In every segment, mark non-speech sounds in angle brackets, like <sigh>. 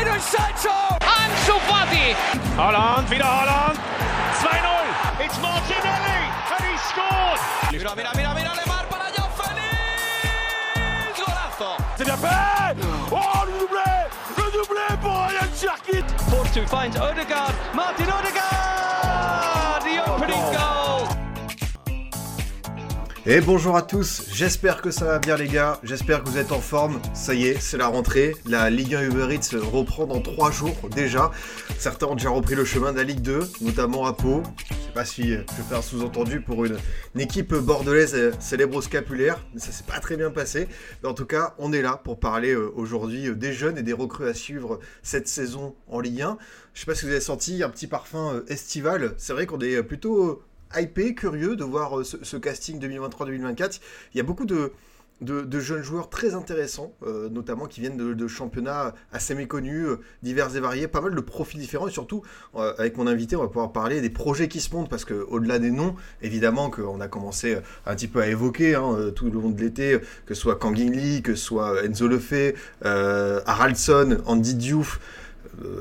Jadon Sancho! Ansu Fati! Holland, wieder Holland! 2-0! It's Martinelli! And he scored! Mira, mira, mira, mira, Lemar para Joao Félix! Golazo! C'est bien fait Oh, le doublé Le doublé pour Ryan Cherkit Force finds Odegaard. Martin Odegaard! The opening goal! Et bonjour à tous, j'espère que ça va bien les gars, j'espère que vous êtes en forme, ça y est, c'est la rentrée, la Ligue 1 Uber Eats reprend dans 3 jours déjà, certains ont déjà repris le chemin de la Ligue 2, notamment à Pau, je sais pas si je fais un sous-entendu pour une, équipe bordelaise célèbre scapulaire, mais ça s'est pas très bien passé, mais en tout cas on est là pour parler aujourd'hui des jeunes et des recrues à suivre cette saison en Ligue 1, je sais pas si vous avez senti un petit parfum estival, c'est vrai qu'on est plutôt hypé, curieux de voir ce, ce casting 2023-2024. Il y a beaucoup de, jeunes joueurs très intéressants, euh, notamment qui viennent de, championnats assez méconnus, euh, divers et variés, pas mal de profils différents, et surtout, euh, avec mon invité, on va pouvoir parler des projets qui se montent, parce qu'au-delà des noms, évidemment, qu'on a commencé un petit peu à évoquer hein, tout le long de l'été, que ce soit Kangin Lee, que ce soit Enzo Lefebvre, Haraldson, Andy Diouf,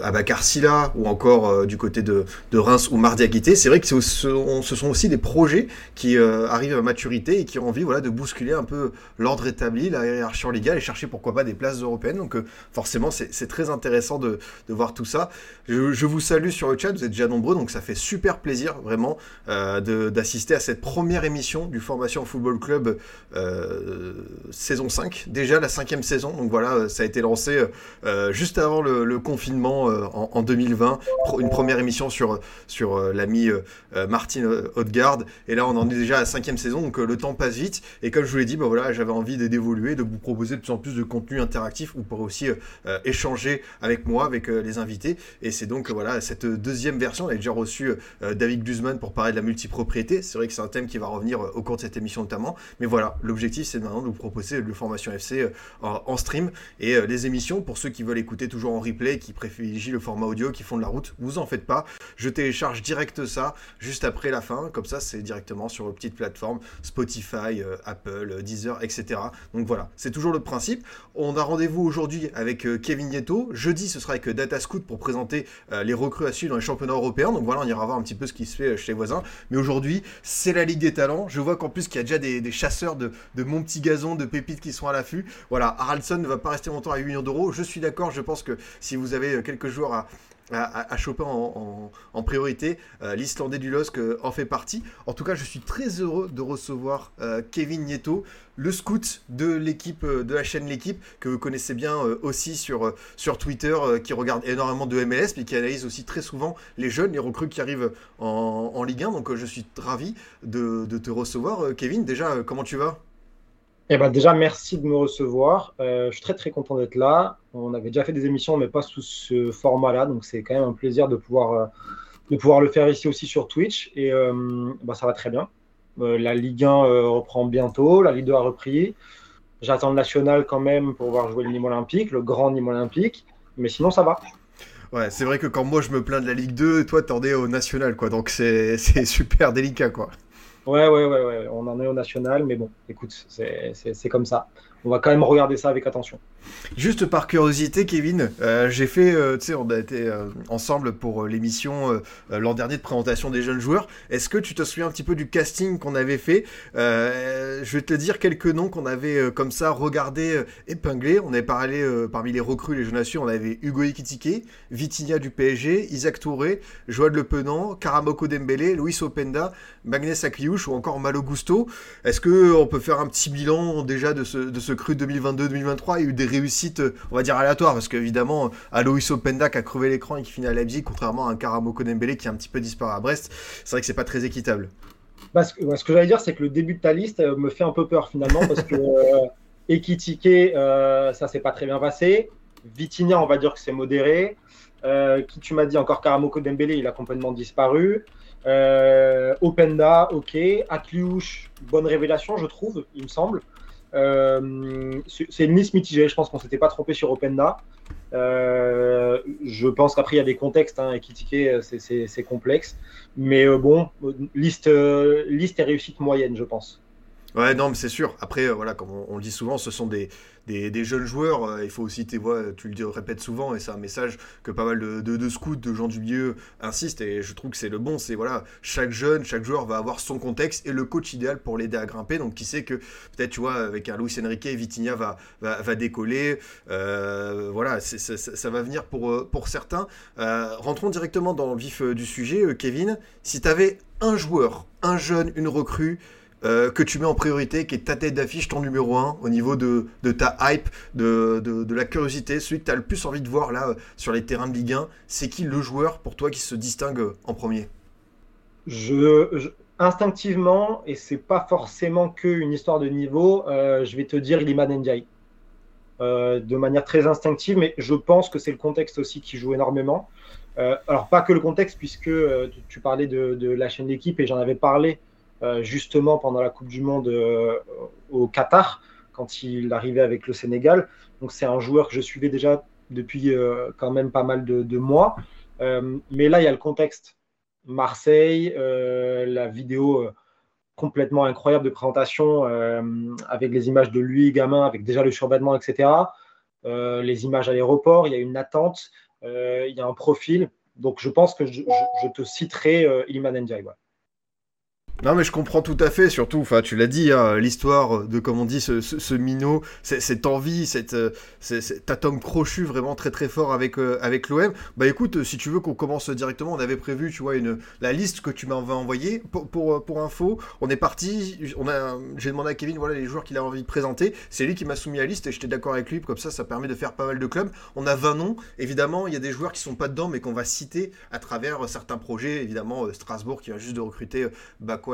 Abakar Silla ou encore euh, du côté de, Reims ou Mardiaguité, c'est vrai que ce sont, aussi des projets qui euh, arrivent à maturité et qui ont envie voilà, de bousculer un peu l'ordre établi, la hiérarchie en Liga et chercher pourquoi pas des places européennes. Donc euh, forcément c'est très intéressant de, voir tout ça. Je, vous salue sur le chat, vous êtes déjà nombreux, donc ça fait super plaisir vraiment d'assister à cette première émission du Formation Football Club saison 5, déjà la cinquième saison. Donc voilà, ça a été lancé juste avant le confinement en, en, 2020, une première émission sur, sur euh, l'ami euh, Martin Hautgarde, et là on en est déjà à la cinquième saison, donc euh, le temps passe vite, et comme je vous l'ai dit, bah, voilà, j'avais envie d'évoluer, de vous proposer de plus en plus de contenu interactif, vous pourrez aussi euh, échanger avec moi, avec les invités, et c'est donc voilà cette deuxième version, on a déjà reçu David Guzman pour parler de la multipropriété, c'est vrai que c'est un thème qui va revenir au cours de cette émission notamment, mais voilà, l'objectif c'est maintenant de vous proposer le formation FC en, stream, et les émissions, pour ceux qui veulent écouter toujours en replay, qui privilégient le format audio, qui font de la route, vous en faites pas. Je télécharge direct ça juste après la fin, comme ça c'est directement sur une petite plateforme Spotify, euh, Apple, Deezer, etc. Donc voilà, c'est toujours le principe. On a rendez-vous aujourd'hui avec euh, Kevin Nieto. Jeudi, ce sera avec euh, Data Scout pour présenter euh, les recrues à suivre dans les championnats européens. Donc voilà, on ira voir un petit peu ce qui se fait chez les voisins. Mais aujourd'hui, c'est la Ligue des Talents. Je vois qu'en plus qu'il y a déjà des, des chasseurs de, de, mon petit gazon, de pépites qui sont à l'affût. Voilà, Haraldson ne va pas rester longtemps à 8 millions d'euros. Je suis d'accord, je pense que si vous avez quelques joueurs à, à, choper en, priorité. Euh, L'Islandais du LOSC euh, en fait partie. En tout cas, je suis très heureux de recevoir euh, Kevin Nieto, le scout de l'équipe, de la chaîne L'équipe, que vous connaissez bien aussi sur, Twitter, qui regarde énormément de MLS, mais qui analyse aussi très souvent les jeunes, les recrues qui arrivent en, Ligue 1. Donc je suis ravi de te recevoir. Kevin, déjà, comment tu vas? Eh ben déjà, merci de me recevoir. Euh, je suis très très content d'être là. On avait déjà fait des émissions, mais pas sous ce format-là, donc c'est quand même un plaisir de pouvoir, euh, de pouvoir le faire ici aussi sur Twitch. Et bah, ça va très bien. La Ligue 1 reprend bientôt, la Ligue 2 a repris. J'attends le national quand même pour voir jouer le Nîmes Olympique, le grand Nîmes Olympique. Mais sinon, ça va. Ouais, c'est vrai que quand moi je me plains de la Ligue 2, toi t'en es au national, quoi. Donc c'est <laughs> super délicat, quoi. Ouais, ouais, ouais, on en est au national, mais bon, écoute, c'est comme ça. On va quand même regarder ça avec attention. Juste par curiosité, Kevin, euh, j'ai fait, euh, tu sais, on a été euh, ensemble pour l'émission l'an dernier de présentation des jeunes joueurs. Est-ce que tu te souviens un petit peu du casting qu'on avait fait? Je vais te dire quelques noms qu'on avait comme ça regardé, épinglé. On avait parlé parmi les recrues, les jeunes nations, on avait Hugo Ekitike, Vitinha du PSG, Isaac Touré, Joël Le Penant, Karamoko Dembélé, Luis Openda, Magnès Akliouche ou encore Malo Gusto. Est-ce que on peut faire un petit bilan déjà de ce, de ce cru 2022-2023 Il y a eu des réussites, on va dire aléatoires, parce qu'évidemment, Alois Openda qui a crevé l'écran et qui finit à Leipzig, contrairement à un Karamoko Dembélé qui a un petit peu disparu à Brest, c'est vrai que c'est pas très équitable. Bah, ce que, ce que j'allais dire, c'est que le début de ta liste me fait un peu peur finalement, parce que euh, Ekitike, euh, ça s'est pas très bien passé. Vitinha, on va dire que c'est modéré. Euh, qui tu m'as dit encore Karamoko Dembélé, il a complètement disparu. Euh, Openda, ok. Akliouche, bonne révélation, je trouve, il me semble. Euh, c'est une liste mitigée, je pense qu'on s'était pas trompé sur Openda. Euh, je pense qu'après, il y a des contextes, hein, et critiquer, c'est complexe. Mais euh, bon, liste, liste et réussite moyenne, je pense. Ouais, non, mais c'est sûr. Après, euh, voilà, comme on, le dit souvent, ce sont des, des, jeunes joueurs. euh, il faut aussi, tu vois, tu le répètes souvent, et c'est un message que pas mal de, de, scouts, de gens du milieu insistent, et je trouve que c'est le bon. C'est voilà, chaque jeune, chaque joueur va avoir son contexte et le coach idéal pour l'aider à grimper. Donc, qui sait que peut-être, tu vois, avec un Luis Enrique, Vitinha va, va, va décoller. Euh, voilà, ça, va venir pour, pour certains. Rentrons directement dans le vif du sujet, Kevin. Si tu avais un joueur, un jeune, une recrue, euh, que tu mets en priorité, qui est ta tête d'affiche, ton numéro 1, au niveau de, de ta hype, de, de, la curiosité, celui que tu as le plus envie de voir là euh, sur les terrains de Ligue 1, c'est qui le joueur pour toi qui se distingue euh, en premier? Je, instinctivement, et c'est pas forcément qu'une histoire de niveau, je vais te dire Iliman Ndiaye. De manière très instinctive, mais je pense que c'est le contexte aussi qui joue énormément. Alors, pas que le contexte, puisque tu, parlais de, la chaîne d'équipe, et j'en avais parlé justement pendant la Coupe du Monde euh, au Qatar, quand il arrivait avec le Sénégal. Donc, c'est un joueur que je suivais déjà depuis euh, quand même pas mal de, mois. Euh, mais là, il y a le contexte. Marseille, euh, la vidéo euh, complètement incroyable de présentation euh, avec les images de lui, gamin, avec déjà le survêtement, etc. Euh, les images à l'aéroport, il y a une attente, euh, il y a un profil. Donc je pense que je, te citerai euh, Iliman Ndiaye. Non mais je comprends tout à fait, surtout, enfin tu l'as dit, hein, l'histoire de, comme on dit, ce, minot, cette envie, cette, euh, cet atome crochu vraiment très très fort avec, euh, avec l'OM. Bah écoute, euh, si tu veux qu'on commence directement, on avait prévu, tu vois, la liste que tu m'avais envoyée. Pour, pour, info, on est parti, j'ai demandé à Kevin, voilà les joueurs qu'il a envie de présenter. C'est lui qui m'a soumis la liste et j'étais d'accord avec lui, comme ça ça permet de faire pas mal de clubs. On a 20 noms, évidemment, il y a des joueurs qui sont pas dedans, mais qu'on va citer à travers certains projets, évidemment, Strasbourg qui vient juste de recruter euh,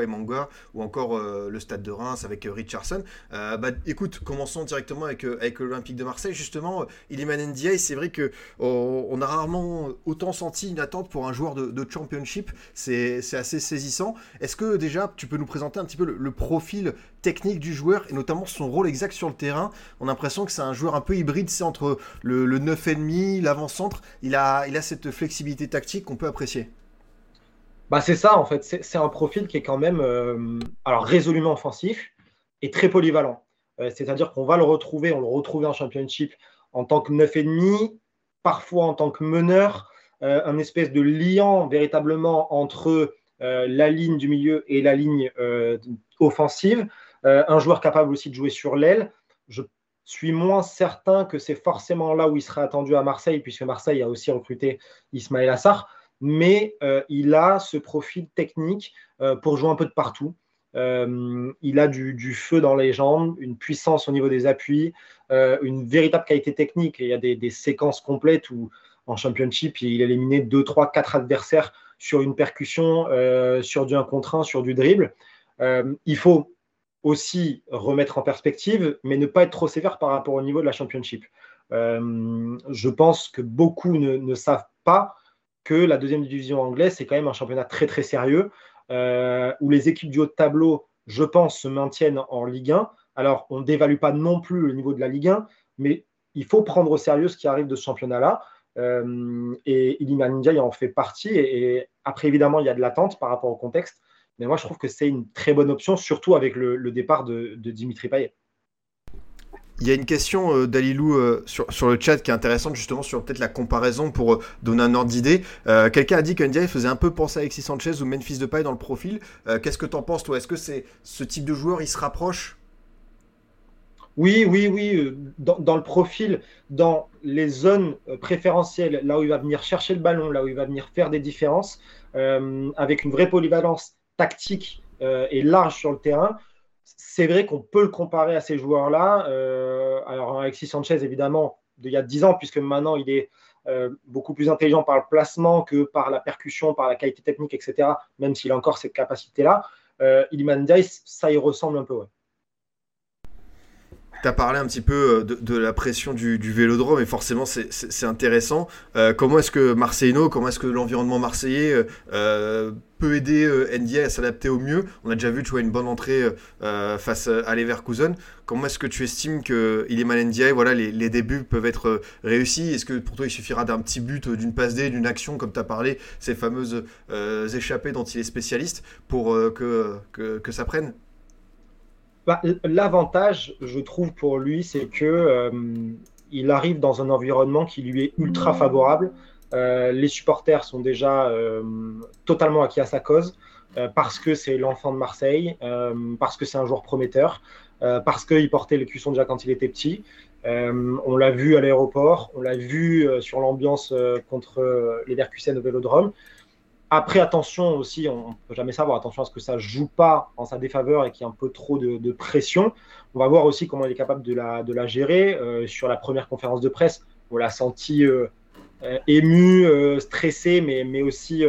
Et Manga, ou encore euh, le Stade de Reims avec euh, Richardson. Euh, bah, écoute, commençons directement avec, l'Olympique de Marseille. Justement, Iliman Ndiaye, c'est vrai que oh, on a rarement autant senti une attente pour un joueur de, championship. C'est assez saisissant. Est-ce que déjà, tu peux nous présenter un petit peu le, profil technique du joueur et notamment son rôle exact sur le terrain? On a l'impression que c'est un joueur un peu hybride, c'est entre le, le 9,5, l'avant-centre. Il a cette flexibilité tactique qu'on peut apprécier. Bah, c'est ça, en fait. C'est un profil qui est quand même euh, alors résolument offensif et très polyvalent. Euh, C'est-à-dire qu'on va le retrouver, on le retrouvait en championship en tant que 9,5, parfois en tant que meneur, euh, un espèce de liant véritablement entre la ligne du milieu et la ligne offensive. Un joueur capable aussi de jouer sur l'aile. Je suis moins certain que c'est forcément là où il sera attendu à Marseille, puisque Marseille a aussi recruté Ismaël Assar mais euh, il a ce profil technique euh, pour jouer un peu de partout. Euh, il a du, feu dans les jambes, une puissance au niveau des appuis, une véritable qualité technique. Il y a des, séquences complètes où en championship, il éliminait 2, 3, 4 adversaires sur une percussion, sur du 1 contre 1, sur du dribble. Il faut aussi remettre en perspective, mais ne pas être trop sévère par rapport au niveau de la championship. Je pense que beaucoup ne savent pas que la deuxième division anglaise, c'est quand même un championnat très très sérieux, euh, où les équipes du haut de tableau, je pense, se maintiennent en Ligue 1. Alors, on ne dévalue pas non plus le niveau de la Ligue 1, mais il faut prendre au sérieux ce qui arrive de ce championnat-là. Euh, et Iliman Ndiaye en fait partie. Et, après, évidemment, il y a de l'attente par rapport au contexte. Mais moi, je trouve que c'est une très bonne option, surtout avec le, le départ de, de Dimitri Payet. Il y a une question euh, d'Alilou euh, sur, le chat qui est intéressante justement sur peut-être la comparaison pour euh, donner un ordre d'idée. Quelqu'un a dit qu'Ndiaye faisait un peu penser à Alexis Sanchez ou Memphis Depay dans le profil. Qu'est-ce que tu en penses toi? Est-ce que c'est ce type de joueur il se rapproche? Oui, oui, oui. Dans, le profil, dans les zones préférentielles, là où il va venir chercher le ballon, là où il va venir faire des différences, avec une vraie polyvalence tactique et large sur le terrain, c'est vrai qu'on peut le comparer à ces joueurs-là. Euh, alors, Alexis Sanchez, évidemment, il y a 10 ans, puisque maintenant il est euh, beaucoup plus intelligent par le placement que par la percussion, par la qualité technique, etc., même s'il a encore cette capacité-là. Euh, Iliman Ndiaye, ça y ressemble un peu, ouais. Tu as parlé un petit peu de, de la pression du, du, vélodrome et forcément c'est intéressant. Euh, comment est-ce que Marseillano, comment est-ce que l'environnement marseillais euh, peut aider euh, Ndiaye à s'adapter au mieux? On a déjà vu tu vois, une bonne entrée euh, face à Leverkusen. Comment est-ce que tu estimes que Iliman Ndiaye, voilà, les, débuts peuvent être réussis? Est-ce que pour toi il suffira d'un petit but, d'une passe D, d'une action comme tu as parlé, ces fameuses euh, échappées dont il est spécialiste pour euh, que, que ça prenne? Bah, L'avantage, je trouve, pour lui, c'est que euh, il arrive dans un environnement qui lui est ultra favorable. Euh, les supporters sont déjà euh, totalement acquis à sa cause parce que c'est l'enfant de Marseille, parce que c'est un joueur prometteur, parce qu'il portait le cuisson déjà quand il était petit. on l'a vu à l'aéroport, on l'a vu sur l'ambiance contre les Verkusen au Vélodrome. Après, attention aussi, on ne peut jamais savoir, attention à ce que ça ne joue pas en sa défaveur et qu'il y ait un peu trop de, pression. On va voir aussi comment il est capable de la, gérer. Euh, sur la première conférence de presse, on l'a senti euh, euh, ému, stressé, mais, aussi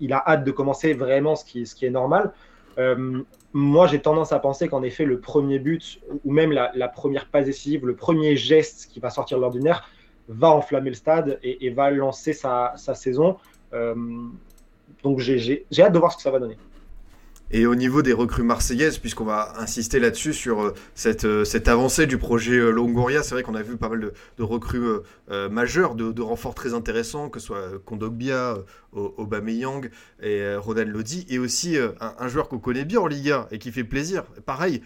il a hâte de commencer vraiment, ce qui, est normal. moi, j'ai tendance à penser qu'en effet, le premier but, ou même la, première passe décisive, le premier geste qui va sortir de l'ordinaire, va enflammer le stade et, va lancer sa saison. Euh, donc j'ai hâte de voir ce que ça va donner. Et au niveau des recrues marseillaises, puisqu'on va insister là-dessus sur euh, cette, euh, cette, avancée du projet Longoria, c'est vrai qu'on a vu pas mal de, recrues majeures, de, renforts très intéressants, que ce soit Kondogbia, Aubameyang et Ronald Lodi, et aussi un, joueur qu'on connaît bien en Ligue 1 et qui fait plaisir, pareil,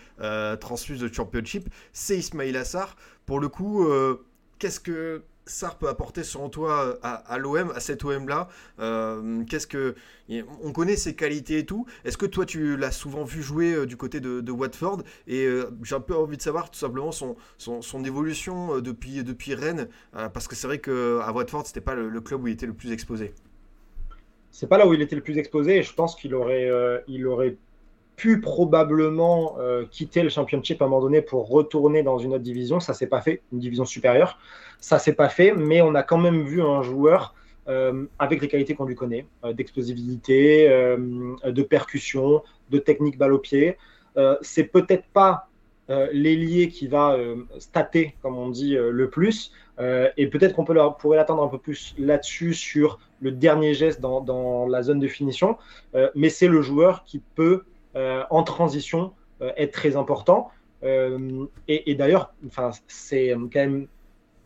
transfuse de Championship, c'est Ismail Assar. Pour le coup, qu'est-ce que Sar peut apporter selon toi à, l'OM, à cet OM-là euh, Qu'est-ce que on connaît ses qualités et tout. Est-ce que toi tu l'as souvent vu jouer euh, du côté de, Watford Et euh, j'ai un peu envie de savoir tout simplement son, son, évolution depuis, depuis Rennes, parce que c'est vrai qu'à Watford c'était pas le, club où il était le plus exposé. C'est pas là où il était le plus exposé. je pense qu'il aurait, il aurait pu probablement euh, quitter le championship à un moment donné pour retourner dans une autre division. Ça s'est pas fait, une division supérieure. Ça s'est pas fait, mais on a quand même vu un joueur euh, avec les qualités qu'on lui connaît, euh, d'explosivité, de percussion, de technique balle au pied. c'est peut-être pas l'ailier qui va stater, comme on dit, le plus. et peut-être qu'on peut pourrait l'attendre un peu plus là-dessus sur le dernier geste dans, dans la zone de finition. mais c'est le joueur qui peut en transition euh, est très important. Euh, et, d'ailleurs, c'est quand même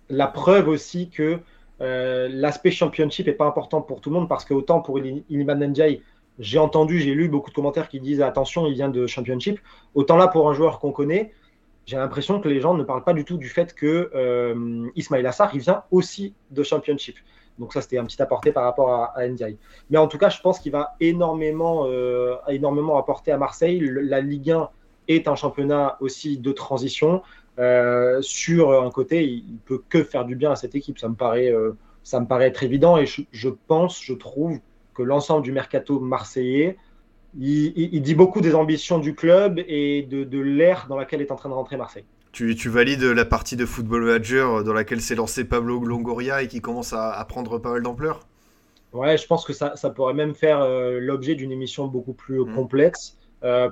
la preuve aussi que l'aspect championship n'est pas important pour tout le monde parce que autant pour Iliman Ndiaye, j'ai entendu, j'ai lu beaucoup de commentaires qui disent attention, il vient de championship. Autant là, pour un joueur qu'on connaît, j'ai l'impression que les gens ne parlent pas du tout du fait que Ismail Assar, il vient aussi de championship. Donc ça, c'était un petit apporté par rapport à, à Mais en tout cas, je pense qu'il va énormément, euh, énormément apporter à Marseille. la Ligue 1 est un championnat aussi de transition. Euh, sur un côté, il, ne peut que faire du bien à cette équipe. Ça me paraît, euh, ça me paraît être évident. Et je, pense, je trouve que l'ensemble du mercato marseillais, il, dit beaucoup des ambitions du club et de, de l'ère dans laquelle est en train de rentrer Marseille. Tu, valides la partie de Football Manager dans laquelle s'est lancé Pablo Longoria et qui commence à, prendre pas mal d'ampleur Ouais, je pense que ça, pourrait même faire euh, l'objet d'une émission beaucoup plus mmh. complexe euh,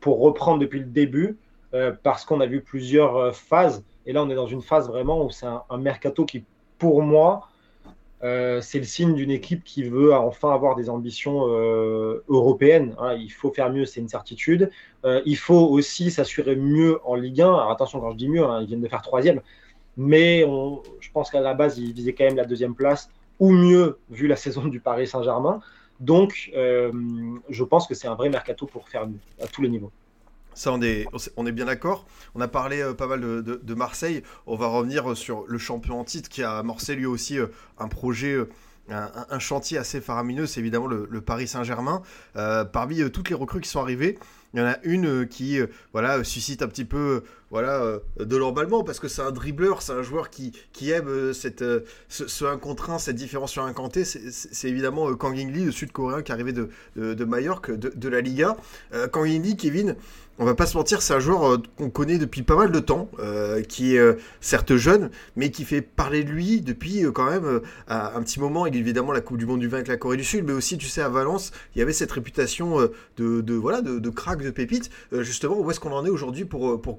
pour reprendre depuis le début, euh, parce qu'on a vu plusieurs phases. Et là, on est dans une phase vraiment où c'est un mercato qui, pour moi, euh, c'est le signe d'une équipe qui veut enfin avoir des ambitions euh, européennes. Hein. Il faut faire mieux, c'est une certitude. Euh, il faut aussi s'assurer mieux en Ligue 1. Alors attention, quand je dis mieux, hein, ils viennent de faire troisième. Mais je pense qu'à la base, ils visaient quand même la deuxième place, ou mieux, vu la <laughs> saison du Paris Saint-Germain. Donc, je pense que c'est un vrai mercato pour faire mieux, à tous les niveaux. Ça, on est, bien d'accord. On a parlé euh, pas mal de, Marseille. On va revenir euh, sur le champion en titre qui a amorcé lui aussi euh, un projet. Un, chantier assez faramineux, c'est évidemment le, Paris Saint-Germain. parmi toutes les recrues qui sont arrivées, il y en a une qui voilà, suscite un petit peu voilà, de l'emballement parce que c'est un dribbleur, c'est un joueur qui, qui aime cette, ce, 1 contre 1, cette différence sur un canté. C'est évidemment Kang In Lee, le sud-coréen qui est arrivé de, de, de Mallorca, de, de, la Liga. Kang In Lee, Kevin, on va pas se mentir, c'est un joueur euh, qu'on connaît depuis pas mal de temps, euh, qui est euh, certes jeune, mais qui fait parler de lui depuis quand même un petit moment. Il a évidemment la Coupe du Monde du vin avec la Corée du Sud, mais aussi, tu sais, à Valence, il y avait cette réputation de, voilà de, crack, de pépite. justement, où est-ce qu'on en est aujourd'hui pour, pour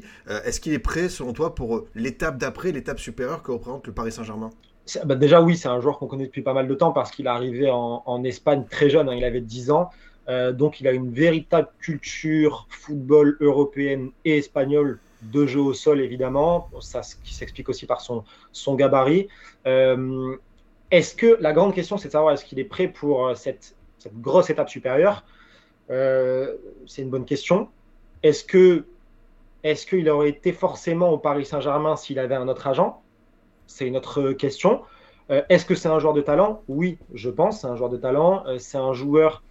Kangini Est-ce qu'il est prêt, selon toi, pour l'étape d'après, l'étape supérieure que représente le Paris Saint-Germain? Bah, Déjà, oui, c'est un joueur qu'on connaît depuis pas mal de temps parce qu'il est arrivé en, Espagne très jeune, hein, il avait 10 ans. Euh, donc, il a une véritable culture football européenne et espagnole de jeu au sol, évidemment. Ça, ce qui s'explique aussi par son, gabarit. Euh, est-ce que la grande question, c'est de savoir est-ce qu'il est prêt pour euh, cette grosse étape supérieure? C'est une bonne question. Est-ce que est-ce qu'il aurait été forcément au Paris Saint-Germain s'il avait un autre agent? C'est une autre question. Euh, est-ce que c'est un joueur de talent? Oui, je pense, c'est un joueur de talent. Euh, c'est un joueur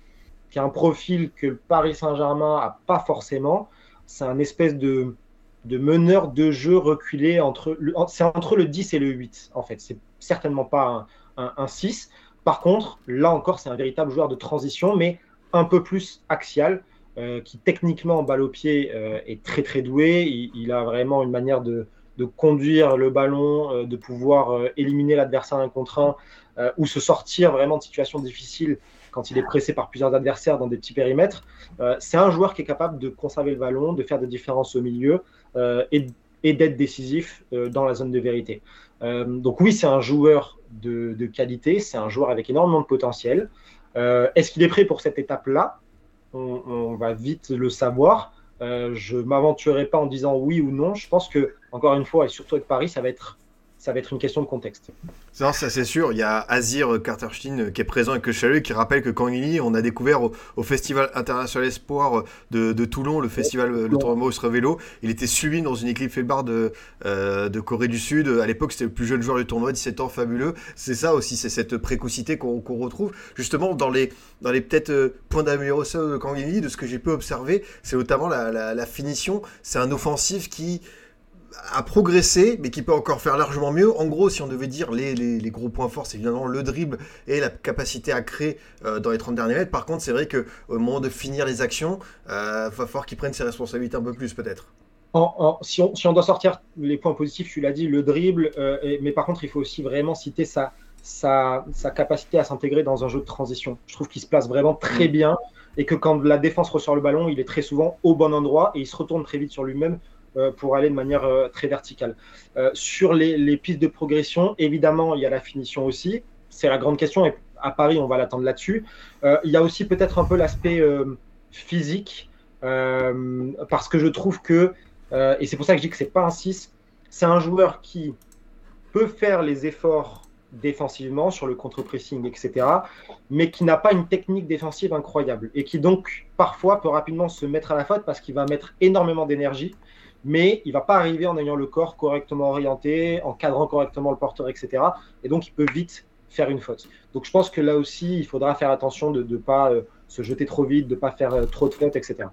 qui a un profil que le Paris Saint-Germain a pas forcément. C'est un espèce de, meneur de jeu reculé entre, c'est entre le 10 et le 8, en fait. C'est certainement pas un, 6. Par contre, là encore, c'est un véritable joueur de transition, mais un peu plus axial, euh, qui techniquement, balle au pied, est très très doué. Il, a vraiment une manière de, conduire le ballon, euh, de pouvoir euh, éliminer l'adversaire un contre un euh, ou se sortir vraiment de situations difficiles quand il est pressé par plusieurs adversaires dans des petits périmètres. c'est un joueur qui est capable de conserver le ballon, de faire des différences au milieu et, d'être décisif dans la zone de vérité. donc oui, c'est un joueur de, qualité, c'est un joueur avec énormément de potentiel. Est-ce qu'il est prêt pour cette étape-là? On, va vite le savoir. Euh, je ne m'aventurerai pas en disant oui ou non. Je pense que, encore une fois, et surtout avec Paris, ça va être ça va être une question de contexte. ça c'est sûr. Il y a Azir Carterstein qui est présent avec le Chalut qui rappelle que Kangini, on a découvert au, Festival International Espoir de, Toulon, le festival, le tournoi vélo, il était suivi dans une équipe Felbar de, euh, de Corée du Sud. À l'époque, c'était le plus jeune joueur du tournoi, 17 ans, fabuleux. C'est ça aussi, c'est cette précocité qu'on retrouve justement dans les, dans les peut-être euh, points d'amélioration de Kangini, de ce que j'ai pu observer, c'est notamment la, la finition. C'est un offensif qui a progressé, mais qui peut encore faire largement mieux. En gros, si on devait dire les, les, gros points forts, c'est évidemment le dribble et la capacité à créer euh, dans les 30 derniers mètres. Par contre, c'est vrai qu'au moment de finir les actions, il euh, va falloir qu'il prenne ses responsabilités un peu plus, peut-être. si, on, si, on, doit sortir les points positifs, tu l'as dit, le dribble, euh, mais par contre, il faut aussi vraiment citer sa, sa, sa capacité à s'intégrer dans un jeu de transition. Je trouve qu'il se place vraiment très mm. bien et que quand la défense ressort le ballon, il est très souvent au bon endroit et il se retourne très vite sur lui-même pour aller de manière euh, très verticale. Euh, sur les, pistes de progression, évidemment, il y a la finition aussi. C'est la grande question et à Paris, on va l'attendre là-dessus. il y a aussi peut-être un peu l'aspect physique parce que je trouve que, et c'est pour ça que je dis que c'est pas un 6, c'est un joueur qui peut faire les efforts défensivement sur le contre-pressing, etc., mais qui n'a pas une technique défensive incroyable et qui donc parfois peut rapidement se mettre à la faute parce qu'il va mettre énormément d'énergie mais il va pas arriver en ayant le corps correctement orienté, en cadrant correctement le porteur, etc. Et donc, il peut vite faire une faute. Donc, je pense que là aussi, il faudra faire attention de ne pas euh, se jeter trop vite, de ne pas faire euh, trop de fautes, etc.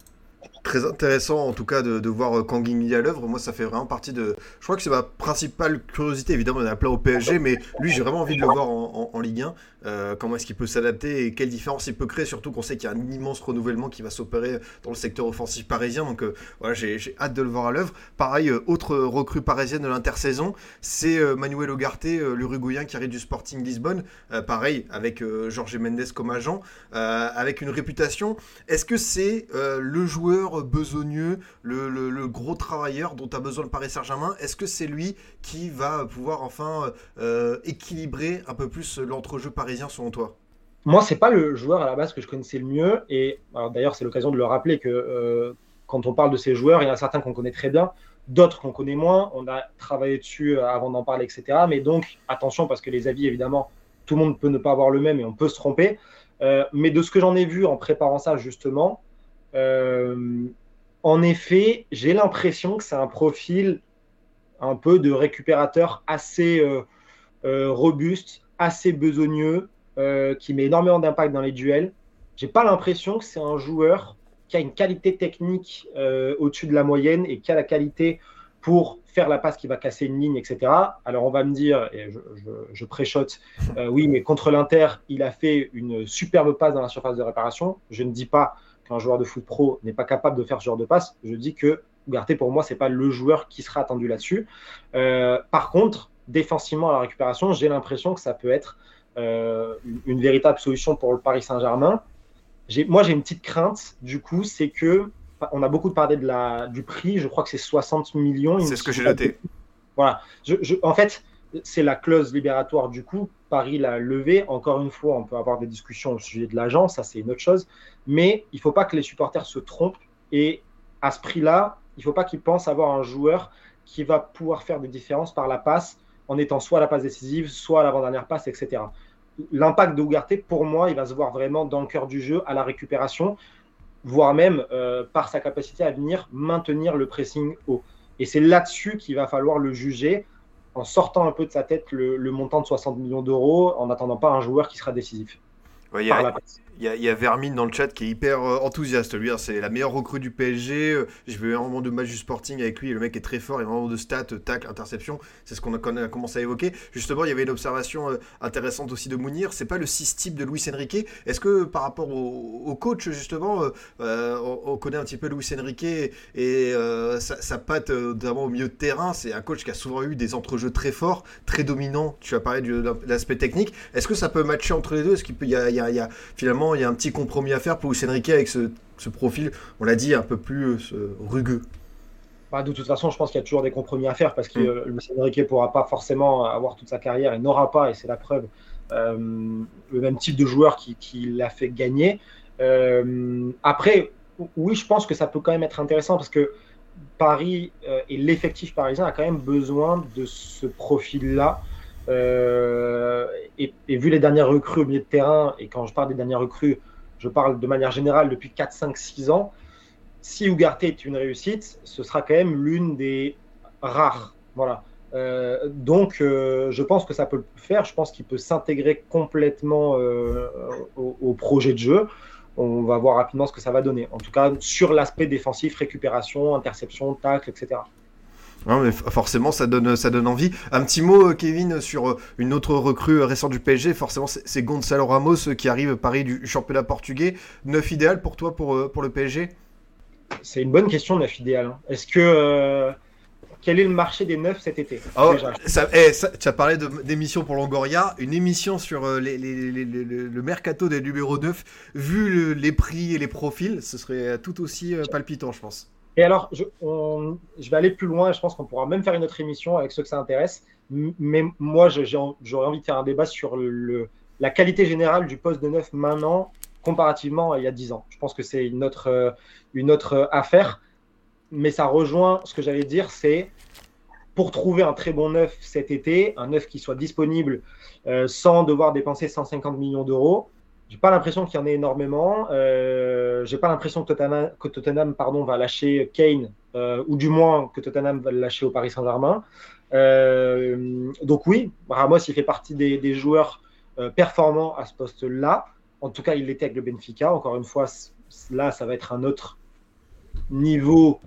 Très intéressant en tout cas de, voir euh, Kangin à l'œuvre. Moi, ça fait vraiment partie de. Je crois que c'est ma principale curiosité. Évidemment, il y en a plein au PSG, mais lui, j'ai vraiment envie de le voir en, en, Ligue 1. Euh, comment est-ce qu'il peut s'adapter et quelle différence il peut créer, surtout qu'on sait qu'il y a un immense renouvellement qui va s'opérer dans le secteur offensif parisien. Donc euh, voilà, j'ai hâte de le voir à l'œuvre. Pareil, autre recrue parisienne de l'intersaison, c'est Manuel Ugarte, l'Uruguayen qui arrive du Sporting Lisbonne. pareil, avec Jorge Mendes comme agent, avec une réputation. Est-ce que c'est le joueur besogneux, le, gros travailleur dont a besoin le Paris Saint-Germain, est-ce que c'est lui qui va pouvoir enfin euh, équilibrer un peu plus l'entrejeu parisien selon toi? Moi, c'est pas le joueur à la base que je connaissais le mieux. Et d'ailleurs, c'est l'occasion de le rappeler que euh, quand on parle de ces joueurs, il y en a certains qu'on connaît très bien, d'autres qu'on connaît moins. On a travaillé dessus avant d'en parler, etc. Mais donc, attention, parce que les avis, évidemment, tout le monde peut ne pas avoir le même et on peut se tromper. Euh, mais de ce que j'en ai vu en préparant ça, justement, euh, en effet, j'ai l'impression que c'est un profil un peu de récupérateur assez euh, euh, robuste, assez besogneux, qui met énormément d'impact dans les duels. J'ai pas l'impression que c'est un joueur qui a une qualité technique au-dessus de la moyenne et qui a la qualité pour faire la passe qui va casser une ligne, etc. Alors on va me dire, et je, préchote, oui, mais contre l'Inter, il a fait une superbe passe dans la surface de réparation. Je ne dis pas qu'un joueur de foot pro n'est pas capable de faire ce genre de passe, je dis que Ugarte, pour moi, c'est pas le joueur qui sera attendu là-dessus. Euh, par contre, défensivement à la récupération, j'ai l'impression que ça peut être euh, une, véritable solution pour le Paris Saint-Germain. Moi, j'ai une petite crainte, du coup, c'est que on a beaucoup parlé de la, du prix, je crois que c'est 60 millions. C'est ce que j'ai noté. Voilà. Je, en fait, c'est la clause libératoire du coup. Paris l'a levé. Encore une fois, on peut avoir des discussions au sujet de l'agent, ça c'est une autre chose. Mais il ne faut pas que les supporters se trompent. Et à ce prix-là, il ne faut pas qu'ils pensent avoir un joueur qui va pouvoir faire des différences par la passe en étant soit à la passe décisive, soit à l'avant-dernière passe, etc. L'impact de Ougarté, pour moi, il va se voir vraiment dans le cœur du jeu, à la récupération. voire même par sa capacité à venir maintenir le pressing haut. Et c'est là-dessus qu'il va falloir le juger en sortant un peu de sa tête le, le montant de 60 millions d'euros, en n'attendant pas un joueur qui sera décisif. Ouais, y a, il y, a, Vermine dans le chat qui est hyper euh, enthousiaste. Lui, c'est la meilleure recrue du PSG. Euh, J'ai vu moment de match du Sporting avec lui. le mec est très fort. Il y a vraiment de stats, tacle, interception. C'est ce qu'on a, commencé à évoquer. Justement, il y avait une observation euh, intéressante aussi de Mounir. C'est pas le 6 type de Luis Enrique. Est-ce que par rapport au, coach, justement, euh, on, on, connaît un petit peu Luis Enrique et sa, patte, notamment au milieu de terrain. C'est un coach qui a souvent eu des entrejeux très forts, très dominants. Tu as parlé de l'aspect technique. Est-ce que ça peut matcher entre les deux? Est-ce qu'il y a finalement il y a un petit compromis à faire pour Luis Enrique avec ce, ce profil, on l'a dit, un peu plus euh, rugueux. Bah, de toute façon, je pense qu'il y a toujours des compromis à faire parce que mm. Luis Enrique ne pourra pas forcément avoir toute sa carrière et n'aura pas, et c'est la preuve, euh, le même type de joueur qui, qui l'a fait gagner. Euh, après, oui, je pense que ça peut quand même être intéressant parce que Paris euh, et l'effectif parisien a quand même besoin de ce profil-là. Euh, et, vu les dernières recrues au milieu de terrain, et quand je parle des dernières recrues, je parle de manière générale depuis 4, 5, 6 ans, si Ugarte est une réussite, ce sera quand même l'une des rares. Voilà. Euh, donc, euh, je pense que ça peut le faire. Je pense qu'il peut s'intégrer complètement au, au, projet de jeu. On va voir rapidement ce que ça va donner. En tout cas, sur l'aspect défensif, récupération, interception, tacle, etc. Non, mais forcément, ça donne, ça donne envie. Un petit mot, Kevin, sur une autre recrue récente du PSG. Forcément, c'est Gonzalo Ramos qui arrive Paris du championnat portugais. Neuf idéal pour toi, pour, pour le PSG C'est une bonne question, neuf idéal. Hein. Est-ce que. Euh, quel est le marché des neufs cet été oh, ça, eh, ça, Tu as parlé d'émission pour Longoria, une émission sur euh, les, les, les, le mercato des numéros 9. Vu le, les prix et les profils, ce serait tout aussi euh, palpitant, je pense. Et alors, je, vais aller plus loin. Je pense qu'on pourra même faire une autre émission avec ceux que ça intéresse. Mais moi, j'aurais envie de faire un débat sur la qualité générale du poste de neuf maintenant comparativement à il y a 10 ans. Je pense que c'est une autre, une autre affaire. Mais ça rejoint ce que j'allais dire, c'est pour trouver un très bon neuf cet été, un neuf qui soit disponible euh, sans devoir dépenser 150 millions d'euros, j'ai pas l'impression qu'il y en ait énormément. Euh, j'ai pas l'impression que Tottenham, que Tottenham pardon, va lâcher Kane, euh, ou du moins que Tottenham va le lâcher au Paris Saint-Germain. Euh, donc oui, Ramos, il fait partie des, joueurs euh, performants à ce poste-là. En tout cas, il l'était avec le Benfica. Encore une fois, là, ça va être un autre niveau,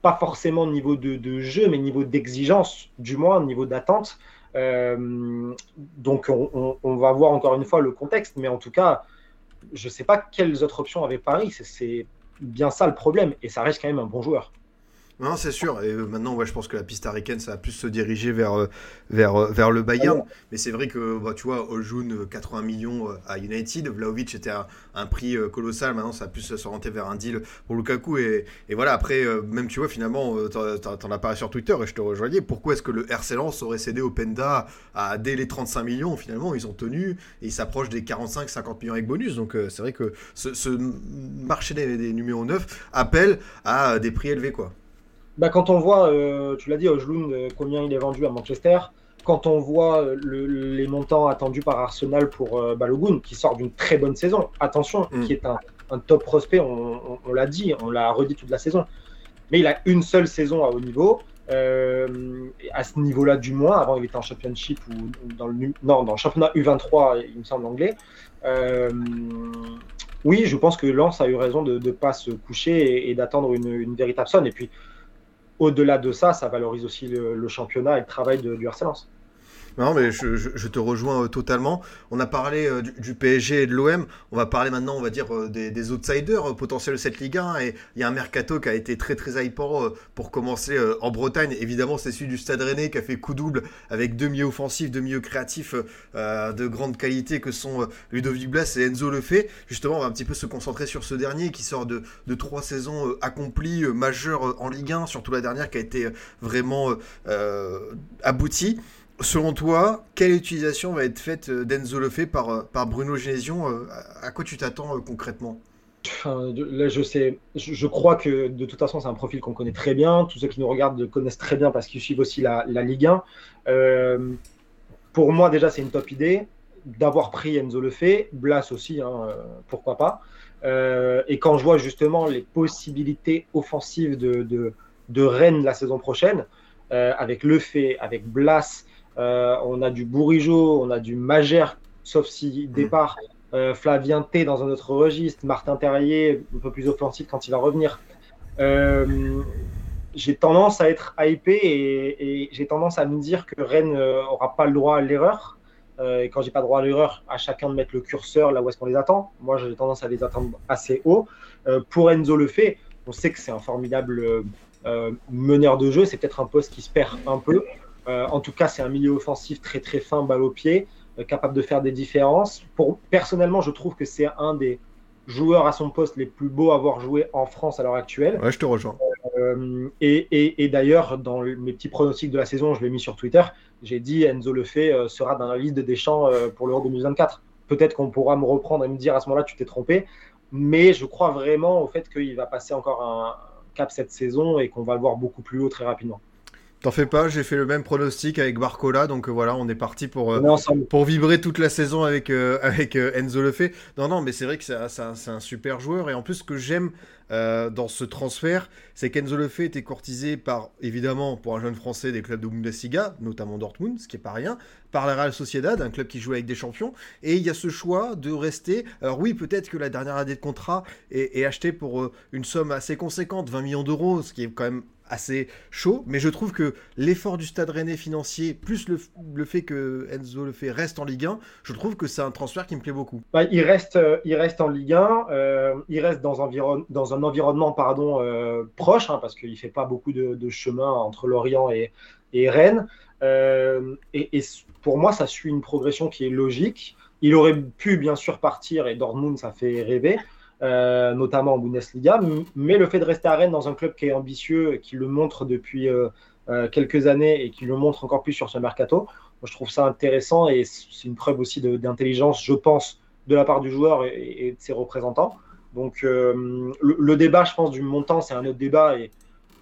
pas forcément niveau de, de jeu, mais niveau d'exigence, du moins niveau d'attente. Euh, donc on, va voir encore une fois le contexte, mais en tout cas, je ne sais pas quelles autres options avait Paris. C'est bien ça le problème, et ça reste quand même un bon joueur. Non, c'est sûr. Et euh, maintenant, ouais, je pense que la piste aricaine, ça va plus se diriger vers, euh, vers, euh, vers le Bayern. Ah Mais c'est vrai que, bah, tu vois, Oljun, 80 millions à United. Vlaovic était un, un, prix colossal. Maintenant, ça va plus s'orienter vers un deal pour Lukaku. Et, et voilà, après, même, tu vois, finalement, t'en as parlé sur Twitter et je te rejoignais. Pourquoi est-ce que le RC Lens aurait cédé au Penda à, dès les 35 millions? Finalement, ils ont tenu et ils s'approchent des 45-50 millions avec bonus. Donc, c'est vrai que ce, ce marché des, des numéros 9 appelle à des prix élevés, quoi bah, quand on voit, euh, tu l'as dit, Ojlund, euh, combien il est vendu à Manchester, quand on voit euh, le, les montants attendus par Arsenal pour euh, Balogun, qui sort d'une très bonne saison, attention, mm. qui est un, un, top prospect, on, on, on l'a dit, on l'a redit toute la saison, mais il a une seule saison à haut niveau. Euh, à ce niveau-là, du moins, avant il était en championship ou, ou dans le non dans le championnat U23, il me semble anglais. Euh, oui, je pense que Lens a eu raison de ne pas se coucher et, et d'attendre une, une, véritable sonne. Et puis, au-delà de ça, ça valorise aussi le, championnat et le travail de, du RC Lens. Non, mais je, je, je, te rejoins euh, totalement. On a parlé euh, du, PSG et de l'OM. On va parler maintenant, on va dire, euh, des, des, outsiders potentiels de cette Ligue 1. Et il y a un mercato qui a été très, très hypant pour commencer en Bretagne. Évidemment, c'est celui du Stade Rennais qui a fait coup double avec deux milieux offensifs, deux milieux créatifs de grande qualité que sont Ludovic Blas et Enzo Lefebvre. Justement, on va un petit peu se concentrer sur ce dernier qui sort de, de trois saisons accomplies, majeures en Ligue 1, surtout la dernière qui a été vraiment aboutie. Selon toi, quelle utilisation va être faite d'Enzo Lefebvre par, par Bruno Genesio À quoi tu t'attends concrètement? Là, je sais, je crois que de toute façon, c'est un profil qu'on connaît très bien. Tous ceux qui nous regardent connaissent très bien parce qu'ils suivent aussi la, Ligue 1. Euh, pour moi, déjà, c'est une top idée d'avoir pris Enzo Lefebvre, Blas aussi, hein, pourquoi pas. et quand je vois justement les possibilités offensives de, de, de Rennes la saison prochaine, avec Le Fait, avec Blas, on a du Bourigeau, on a du Magère, sauf si départ, Flavien T dans un autre registre, Martin Terrier, un peu plus offensif quand il va revenir. j'ai tendance à être hypé et, et j'ai tendance à me dire que Rennes n'aura pas le droit à l'erreur. Euh, et quand j'ai pas droit à l'erreur, à chacun de mettre le curseur là où est-ce qu'on les attend. Moi, j'ai tendance à les attendre assez haut. Euh, pour Enzo le fait, on sait que c'est un formidable euh, meneur de jeu. C'est peut-être un poste qui se perd un peu. En tout cas, c'est un milieu offensif très très fin, balle au pied, capable de faire des différences. Pour, personnellement, je trouve que c'est un des joueurs à son poste les plus beaux à avoir joué en France à l'heure actuelle. Ouais, je te rejoins. Euh, et, et, et d'ailleurs, dans mes petits pronostics de la saison, je l'ai mis sur Twitter, j'ai dit Enzo Lefebvre euh, sera dans la liste de Deschamps euh, pour l'Euro 2024. Peut-être qu'on pourra me reprendre et me dire à ce moment-là, tu t'es trompé. Mais je crois vraiment au fait qu'il va passer encore un cap cette saison et qu'on va le voir beaucoup plus haut très rapidement. T'en fais pas, j'ai fait le même pronostic avec Barcola, donc euh, voilà, on est parti pour, euh, pour vibrer toute la saison avec, euh, avec Enzo Lefebvre. Non, non, mais c'est vrai que c'est un, un, super joueur, et en plus, ce que j'aime dans ce transfert, c'est qu'Enzo Lefebvre était courtisé par, évidemment, pour un jeune français des clubs de Bundesliga, notamment Dortmund, ce qui est pas rien, par la Real Sociedad, un club qui joue avec des champions, et il y a ce choix de rester. Alors oui, peut-être que la dernière année de contrat est, est achetée pour une somme assez conséquente, 20 millions d'euros, ce qui est quand même assez chaud, mais je trouve que l'effort du Stade Rennais financier, plus le, fait que Enzo le fait reste en Ligue 1, je trouve que c'est un transfert qui me plaît beaucoup. Bah, il, reste, euh, il reste en Ligue 1, euh, il reste dans, un environnement pardon, euh, proche, hein, parce qu'il ne fait pas beaucoup de, chemin entre Lorient et, et Rennes. Et, et, pour moi, ça suit une progression qui est logique. Il aurait pu bien sûr partir, et Dortmund, ça fait rêver. Euh, notamment en Bundesliga. Mais le fait de rester à Rennes dans un club qui est ambitieux, qui le montre depuis euh, euh, quelques années et qui le montre encore plus sur ce mercato, je trouve ça intéressant et c'est une preuve aussi d'intelligence, je pense, de la part du joueur et, de ses représentants. Donc le, débat, je pense, du montant, c'est un autre débat. Et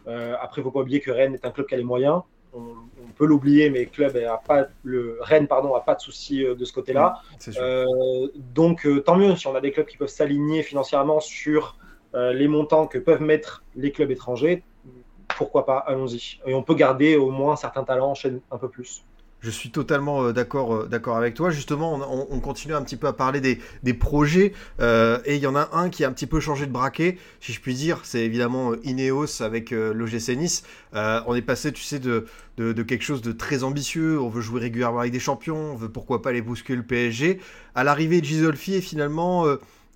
après, il ne faut pas oublier que Rennes est un club qui a les moyens on, peut l'oublier, mais le club a pas, le Rennes pardon, a pas de souci euh, de ce côté-là. Euh, donc euh, tant mieux si on a des clubs qui peuvent s'aligner financièrement sur les montants que peuvent mettre les clubs étrangers. Pourquoi pas Allons-y. Et on peut garder au moins certains talents chez un peu plus. Je suis totalement euh, d'accord, euh, d'accord avec toi. Justement, on, continue un petit peu à parler des, projets euh, et il y en a un qui a un petit peu changé de braquet, si je puis dire. C'est évidemment Ineos avec l'OGC Nice. on est passé, tu sais, de, quelque chose de très ambitieux. On veut jouer régulièrement avec des champions. On veut pourquoi pas les bousculer le PSG. À l'arrivée de Gisolfi finalement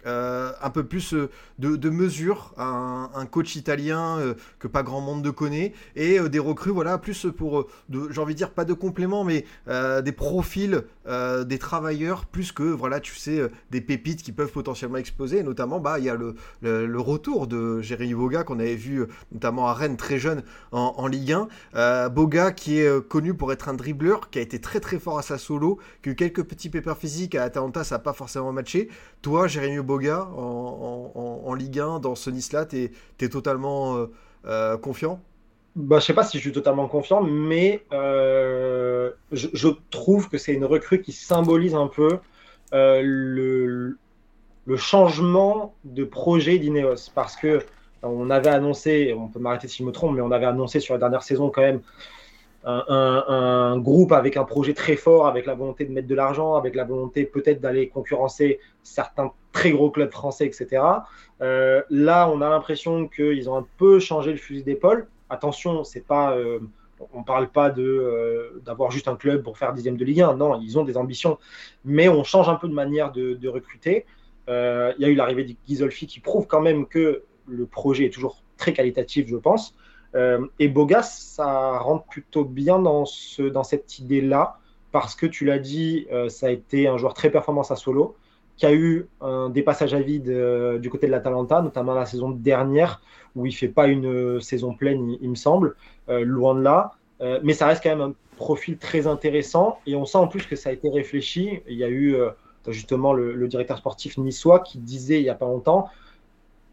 euh, un peu plus euh, de, mesure, un, coach italien euh, que pas grand monde ne connaît, et des recrues, voilà, plus pour, j'ai envie de dire, pas de compléments, mais des profils, des travailleurs, plus que, voilà, tu sais, des pépites qui peuvent potentiellement exploser, notamment, bah, il y a le, le, retour de Jérémy Boga qu'on avait vu notamment à Rennes très jeune en, Ligue 1. Boga qui est connu pour être un dribbleur, qui a été très très fort à sa solo, eu quelques petits pépins physiques à Atalanta, ça n'a pas forcément matché. Toi, Jérémy Boga, gars en, Ligue 1 dans ce Nice-là Tu es, totalement euh, euh, confiant? Bah, Je sais pas si je suis totalement confiant, mais euh, je, trouve que c'est une recrue qui symbolise un peu le, le, changement de projet d'Ineos. Parce que on avait annoncé, on peut m'arrêter si je me trompe, mais on avait annoncé sur la dernière saison quand même un, groupe avec un projet très fort, avec la volonté de mettre de l'argent, avec la volonté peut-être d'aller concurrencer certains très gros clubs français, etc. Euh, là, on a l'impression qu'ils ont un peu changé le fusil d'épaule. Attention, c'est pas, euh, on parle pas de euh, d'avoir juste un club pour faire dixième de Ligue 1. Non, ils ont des ambitions, mais on change un peu de manière de, recruter. Il y a eu l'arrivée de Ghisolfi qui prouve quand même que le projet est toujours très qualitatif, je pense. Et Bogas, ça rentre plutôt bien dans, ce, dans cette idée-là, parce que tu l'as dit, ça a été un joueur très performant à solo, qui a eu un, des passages à vide euh, du côté de l'Atalanta, notamment la saison dernière, où il fait pas une saison pleine, il, me semble, loin de là. mais ça reste quand même un profil très intéressant, et on sent en plus que ça a été réfléchi. Il y a eu justement le, directeur sportif niçois qui disait il n'y a pas longtemps,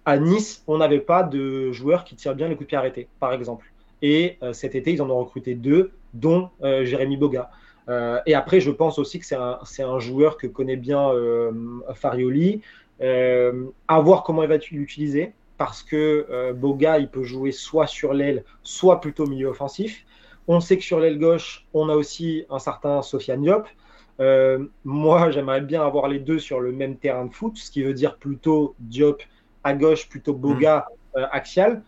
à Nice, on n'avait pas de joueurs qui tirent bien les coups de pied arrêtés, par exemple. Et euh, cet été, ils en ont recruté deux, dont euh, Jérémy Boga. Euh, et après, je pense aussi que c'est un, un, joueur que connaît bien Farioli, à voir comment il va l'utiliser parce que Boga, il peut jouer soit sur l'aile, soit plutôt milieu offensif. On sait que sur l'aile gauche, on a aussi un certain Sofiane Diop. moi, j'aimerais bien avoir les deux sur le même terrain de foot, ce qui veut dire plutôt Diop à gauche, plutôt Boga mm. axial.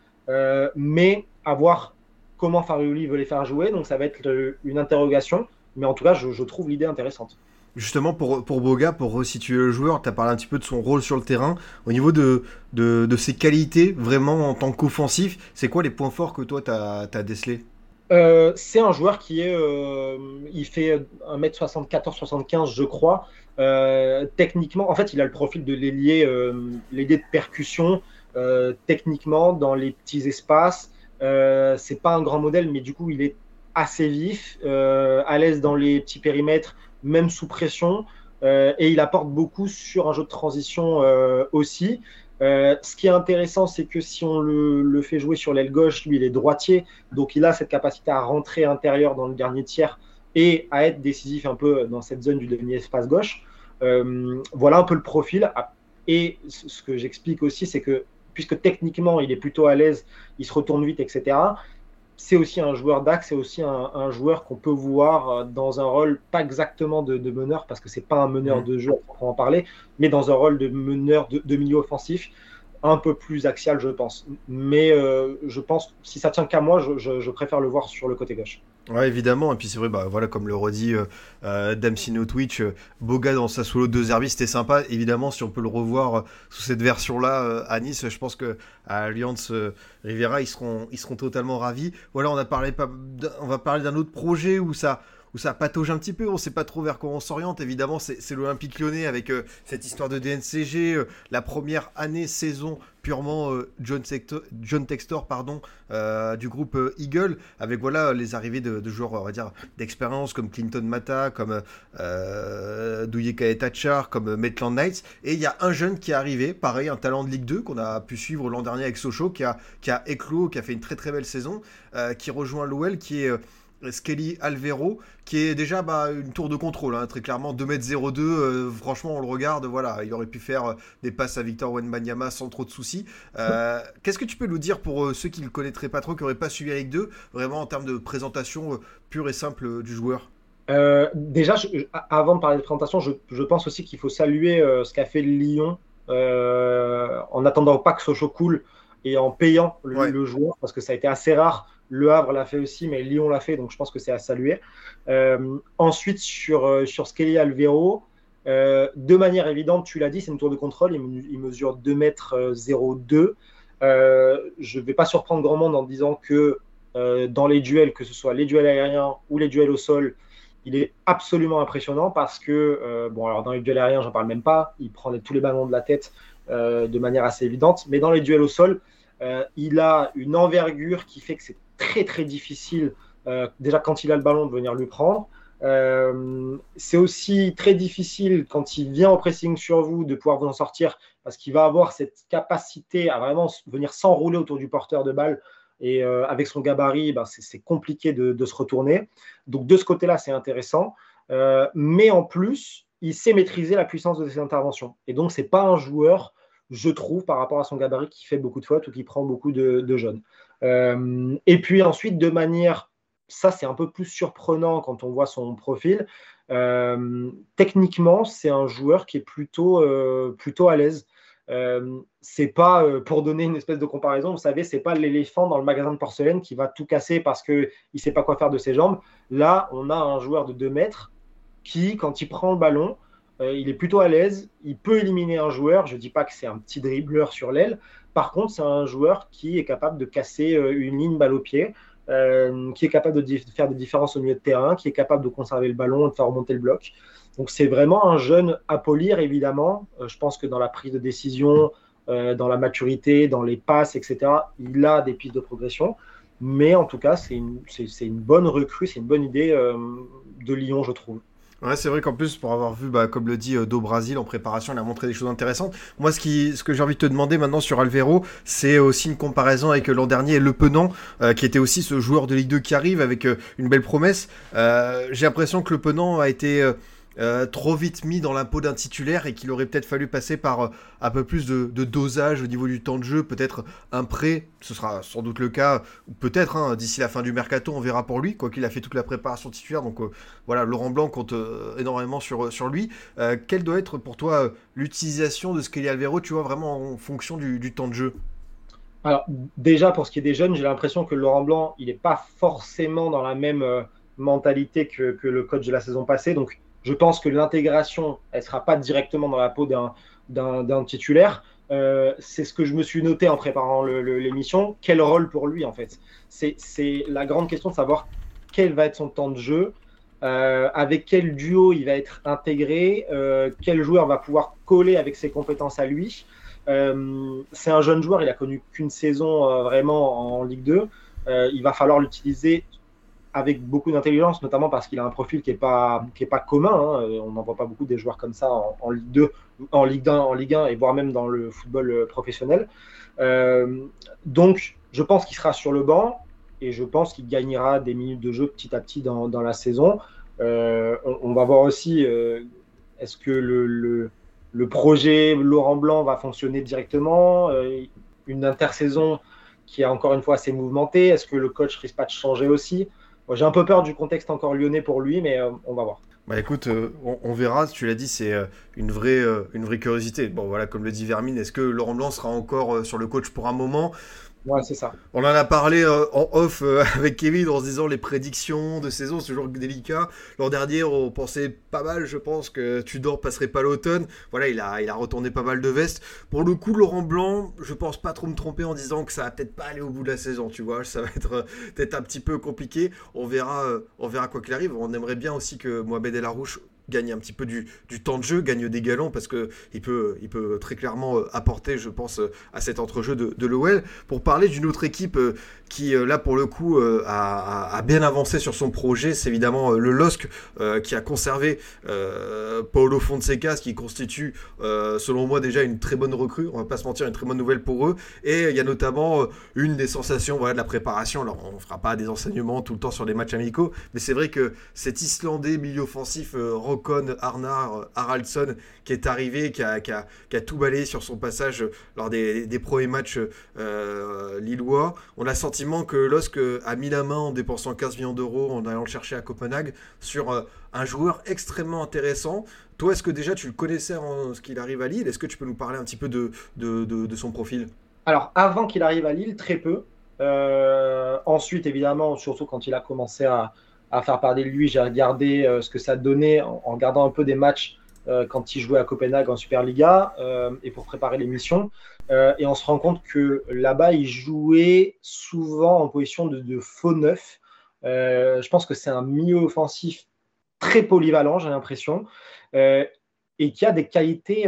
mais avoir comment Farioli veut les faire jouer. Donc ça va être une interrogation. Mais en tout cas, je, trouve l'idée intéressante. Justement, pour, pour Boga, pour resituer le joueur, tu as parlé un petit peu de son rôle sur le terrain. Au niveau de, de, ses qualités, vraiment en tant qu'offensif, c'est quoi les points forts que toi, tu as, as décelés? Euh, c'est un joueur qui est, euh, il fait 1m74-75 je crois. Euh, techniquement, en fait, il a le profil de l'ailier, de percussion. techniquement, dans les petits espaces, c'est pas un grand modèle, mais du coup, il est assez vif, euh, à l'aise dans les petits périmètres, même sous pression. Euh, et il apporte beaucoup sur un jeu de transition aussi. ce qui est intéressant, c'est que si on le, fait jouer sur l'aile gauche, lui, il est droitier, donc il a cette capacité à rentrer intérieur dans le dernier tiers et à être décisif un peu dans cette zone du dernier espace gauche. voilà un peu le profil. Et ce que j'explique aussi, c'est que puisque techniquement il est plutôt à l'aise, il se retourne vite, etc. C'est aussi un joueur d'axe, c'est aussi un, joueur qu'on peut voir euh, dans un rôle pas exactement de, meneur, parce que c'est pas un meneur mm. de jeu, pour en parler, mais dans un rôle de meneur de, milieu offensif, un peu plus axial, je pense. Mais euh, je pense, si ça tient qu'à moi, je préfère le voir sur le côté gauche. Ouais, évidemment. Et puis c'est vrai, bah, voilà, comme le redit euh, euh Damsino Twitch, euh, Boga dans sa solo de Zerbi, c'était sympa. Évidemment, si on peut le revoir euh, sous cette version-là à Nice, je pense que à Alliance Rivera, ils seront, ils seront totalement ravis. Voilà, on a parlé, on va parler d'un autre projet où ça, où ça patauge un petit peu, on sait pas trop vers quoi on s'oriente. Évidemment, c'est l'Olympique lyonnais avec euh, cette histoire de DNCG, euh, la première année, saison purement euh, John, Textor pardon, du groupe Eagle, avec voilà les arrivées de, joueurs, on va dire, d'expérience comme Clinton Mata, comme euh, Douye Tachar, comme Maitland Knights. Et il y a un jeune qui est arrivé, pareil, un talent de Ligue 2 qu'on a pu suivre l'an dernier avec Sochaux, qui a, qui a éclos, qui a fait une très très belle saison, qui rejoint l'OL, qui est Skelly Alvero, qui est déjà bah, une tour de contrôle, hein, très clairement. 2m02, euh, franchement on le regarde, voilà, il aurait pu faire euh, des passes à Victor Wenbanyama sans trop de soucis. Euh, <laughs> qu'est-ce que tu peux nous dire pour ceux qui ne le connaîtraient pas trop, qui n'auraient pas suivi avec deux, vraiment en termes de présentation pure et simple du joueur? Déjà, avant de parler de présentation, je, pense aussi qu'il faut saluer ce qu'a fait Lyon en attendant pas que Sochaux coule et en payant le, joueur, parce que ça a été assez rare le Havre l'a fait aussi, mais Lyon l'a fait, donc je pense que c'est à saluer. Euh, ensuite, sur, euh, sur Skelly Alvero, euh, de manière évidente, tu l'as dit, c'est une tour de contrôle, il, mesure 2 mètres 02. je ne vais pas surprendre grand monde en disant que dans les duels, que ce soit les duels aériens ou les duels au sol, il est absolument impressionnant parce que, bon, alors dans les duels aériens, j'en parle même pas, il prend tous les ballons de la tête de manière assez évidente, mais dans les duels au sol, il a une envergure qui fait que c'est très très difficile, euh, déjà quand il a le ballon, de venir lui prendre. Euh, c'est aussi très difficile quand il vient en pressing sur vous de pouvoir vous en sortir parce qu'il va avoir cette capacité à vraiment venir s'enrouler autour du porteur de balle et euh, avec son gabarit, ben, c'est compliqué de, se retourner. Donc de ce côté-là, c'est intéressant. mais en plus, il sait maîtriser la puissance de ses interventions. Et donc, c'est pas un joueur, je trouve, par rapport à son gabarit, qui fait beaucoup de fautes ou qui prend beaucoup de, de jeunes. Euh, et puis ensuite, de manière, ça c'est un peu plus surprenant quand on voit son profil. Euh, techniquement, c'est un joueur qui est plutôt, euh, plutôt à l'aise. c'est pas, pour donner une espèce de comparaison, vous savez, c'est pas l'éléphant dans le magasin de porcelaine qui va tout casser parce qu'il ne sait pas quoi faire de ses jambes. Là, on a un joueur de 2 mètres qui, quand il prend le ballon, il est plutôt à l'aise, il peut éliminer un joueur. Je dis pas que c'est un petit dribbleur sur l'aile, par contre, c'est un joueur qui est capable de casser euh, une ligne balle au pied, euh, qui est capable de, faire des différences au milieu de terrain, qui est capable de conserver le ballon et de faire remonter le bloc. Donc c'est vraiment un jeune à polir, évidemment. Euh, je pense que dans la prise de décision, dans la maturité, dans les passes, etc., il a des pistes de progression. Mais en tout cas, c'est une, une, bonne recrue, c'est une bonne idée de Lyon, je trouve. Ouais, c'est vrai qu'en plus, pour avoir vu, bah, comme le dit euh, Do Brasil en préparation, il a montré des choses intéressantes. Moi, ce, qui, ce que j'ai envie de te demander maintenant sur Alvero, c'est aussi une comparaison avec l'an dernier Le Penant, euh, qui était aussi ce joueur de Ligue 2 qui arrive avec euh, une belle promesse. j'ai l'impression que Le Penant a été euh, trop vite mis dans peau d'un titulaire et qu'il aurait peut-être fallu passer par euh, un peu plus de, dosage au niveau du temps de jeu, peut-être un prêt, ce sera sans doute le cas, ou peut-être hein, d'ici la fin du mercato, on verra pour lui, quoi qu'il a fait toute la préparation titulaire, donc euh, voilà, Laurent Blanc compte énormément sur, lui. quelle doit être pour toi l'utilisation de Skelly Alvero, tu vois, vraiment en fonction du, temps de jeu? Alors déjà pour ce qui est des jeunes, j'ai l'impression que Laurent Blanc, il n'est pas forcément dans la même mentalité que, que, le coach de la saison passée. Donc je pense que l'intégration, elle ne sera pas directement dans la peau d'un titulaire. Euh, c'est ce que je me suis noté en préparant l'émission. Quel rôle pour lui, en fait? C'est la grande question de savoir quel va être son temps de jeu, euh, avec quel duo il va être intégré, euh, quel joueur va pouvoir coller avec ses compétences à lui. c'est un jeune joueur, il a connu qu'une saison vraiment en Ligue 2. il va falloir l'utiliser avec beaucoup d'intelligence, notamment parce qu'il a un profil qui n'est pas, pas commun. Hein. On n'en voit pas beaucoup des joueurs comme ça en, Ligue 2, en Ligue 1, en Ligue 1 et voire même dans le football euh, professionnel. Euh, donc, je pense qu'il sera sur le banc et je pense qu'il gagnera des minutes de jeu petit à petit dans, dans la saison. Euh, on, va voir aussi est-ce que le, le, le, projet Laurent Blanc va fonctionner directement, une intersaison qui est encore une fois assez mouvementée. Est-ce que le coach risque pas de changer aussi? J'ai un peu peur du contexte encore lyonnais pour lui, mais euh, on va voir. Bah écoute, euh, on, verra. Tu l'as dit, c'est euh, une vraie, une vraie curiosité. Bon voilà, comme le dit Vermine, est-ce que Laurent Blanc sera encore sur le coach pour un moment? On en a parlé euh, en off euh, <laughs> avec Kevin en se disant les prédictions de saison, c'est toujours délicat. L'an dernier, on pensait pas mal, je pense, que Tudor passerait pas l'automne. Voilà, il a, retourné pas mal de vestes. Pour le coup, Laurent Blanc, je pense pas trop me tromper en disant que ça va peut-être pas aller au bout de la saison, tu vois. Ça va être euh, peut-être un petit peu compliqué. On verra, on verra quoi qu'il arrive. On aimerait bien aussi que Mohamed El Arouche gagne un petit peu du, temps de jeu, gagne des galons parce que il peut, il peut très clairement euh, apporter, je pense, euh, à cet entrejeu de, de l'OL. Pour parler d'une autre équipe euh, qui, là, pour le coup, a, bien avancé sur son projet, c'est évidemment le LOSC qui a conservé Paolo Fonseca, ce qui constitue, selon moi, déjà une très bonne recrue. On va pas se mentir, une très bonne nouvelle pour eux. Et il y a notamment une des sensations voilà, de la préparation. Alors, on ne fera pas des enseignements tout le temps sur les matchs amicaux, mais c'est vrai que cet Islandais milieu offensif Ocon, Arnar, Haraldsson, qui est arrivé, qui a, tout balayé sur son passage lors des, premiers matchs euh, lillois. On a le sentiment que LOSC a mis la main en dépensant 15 millions d'euros en allant le chercher à Copenhague sur euh, un joueur extrêmement intéressant. Toi, est-ce que déjà tu le connaissais en ce qu'il arrive à Lille? Est-ce que tu peux nous parler un petit peu de, de, son profil? Alors, avant qu'il arrive à Lille, très peu. Euh, ensuite, évidemment, surtout quand il a commencé à, à faire parler de lui. J'ai regardé euh, ce que ça donnait en, regardant un peu des matchs euh, quand il jouait à Copenhague en Superliga euh, et pour préparer l'émission. et on se rend compte que là-bas, il jouait souvent en position de, faux neuf. je pense que c'est un milieu offensif très polyvalent, j'ai l'impression, et qui a des qualités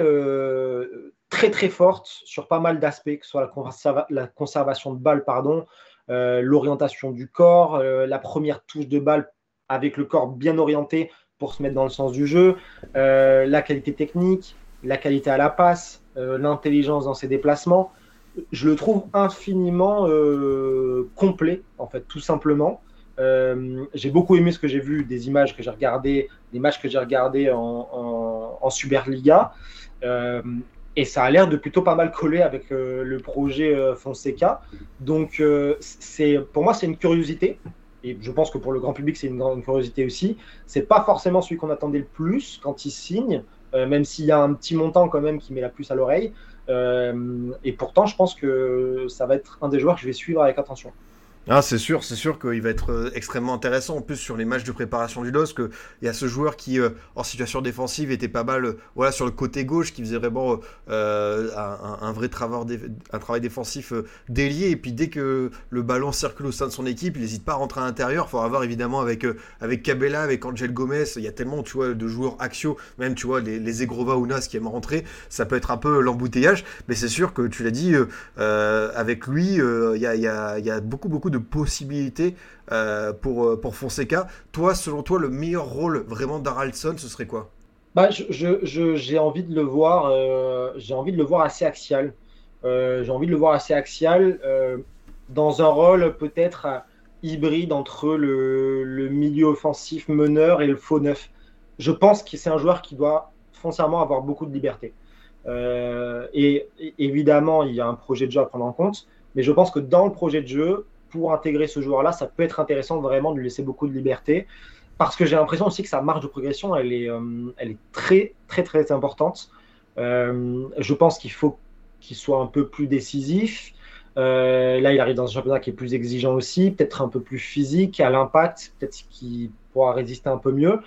très très fortes sur pas mal d'aspects, que ce soit la, la, conservation de balle, pardon, l'orientation du corps, la première touche de balle avec le corps bien orienté pour se mettre dans le sens du jeu, euh, la qualité technique, la qualité à la passe, euh, l'intelligence dans ses déplacements. Je le trouve infiniment euh, complet, en fait, tout simplement. j'ai beaucoup aimé ce que j'ai vu, des images que j'ai regardées, des matchs que j'ai regardés en, Superliga. Et ça a l'air de plutôt pas mal coller avec le projet Fonseca. Donc, c'est pour moi, c'est une curiosité et je pense que pour le grand public, c'est une grande curiosité aussi. C'est pas forcément celui qu'on attendait le plus quand il signe, euh, même s'il y a un petit montant quand même qui met la puce à l'oreille. Euh, et pourtant, je pense que ça va être un des joueurs que je vais suivre avec attention. Ah, c'est sûr, c'est sûr qu'il va être euh, extrêmement intéressant. En plus, sur les matchs de préparation du LOSC, il y a ce joueur qui, euh, en situation défensive, était pas mal euh, voilà, sur le côté gauche, qui faisait vraiment un, vrai travail, un travail défensif délié. Et puis, dès que le ballon circule au sein de son équipe, il n'hésite pas à rentrer à l'intérieur. Il faudra voir évidemment avec, avec avec Angel Gomez. Il y a tellement tu vois, de joueurs axiaux, même tu vois, les, les Egrova ou Nas qui aiment rentrer. Ça peut être un peu l'embouteillage. Mais c'est sûr que tu l'as dit, avec lui, il y a, y, a, y a beaucoup, beaucoup de possibilités euh, pour, euh, pour Fonseca. Toi, selon toi, le meilleur rôle vraiment d'Araldson, ce serait quoi? Bah, j'ai je, envie de le voir, euh, j'ai envie de le voir assez axial. j'ai envie de le voir assez axial dans un rôle peut-être hybride entre le, le, milieu offensif meneur et le faux neuf. je pense que c'est un joueur qui doit foncièrement avoir beaucoup de liberté. Et, évidemment, il y a un projet de jeu à prendre en compte, mais je pense que dans le projet de jeu, pour intégrer ce joueur-là, ça peut être intéressant vraiment de lui laisser beaucoup de liberté, parce que j'ai l'impression aussi que sa marge de progression, elle est, euh, elle est très, très, très importante. Euh, je pense qu'il faut qu'il soit un peu plus décisif. là, il arrive dans un championnat qui est plus exigeant aussi, peut-être un peu plus physique, à l'impact, peut-être qu'il pourra résister un peu mieux.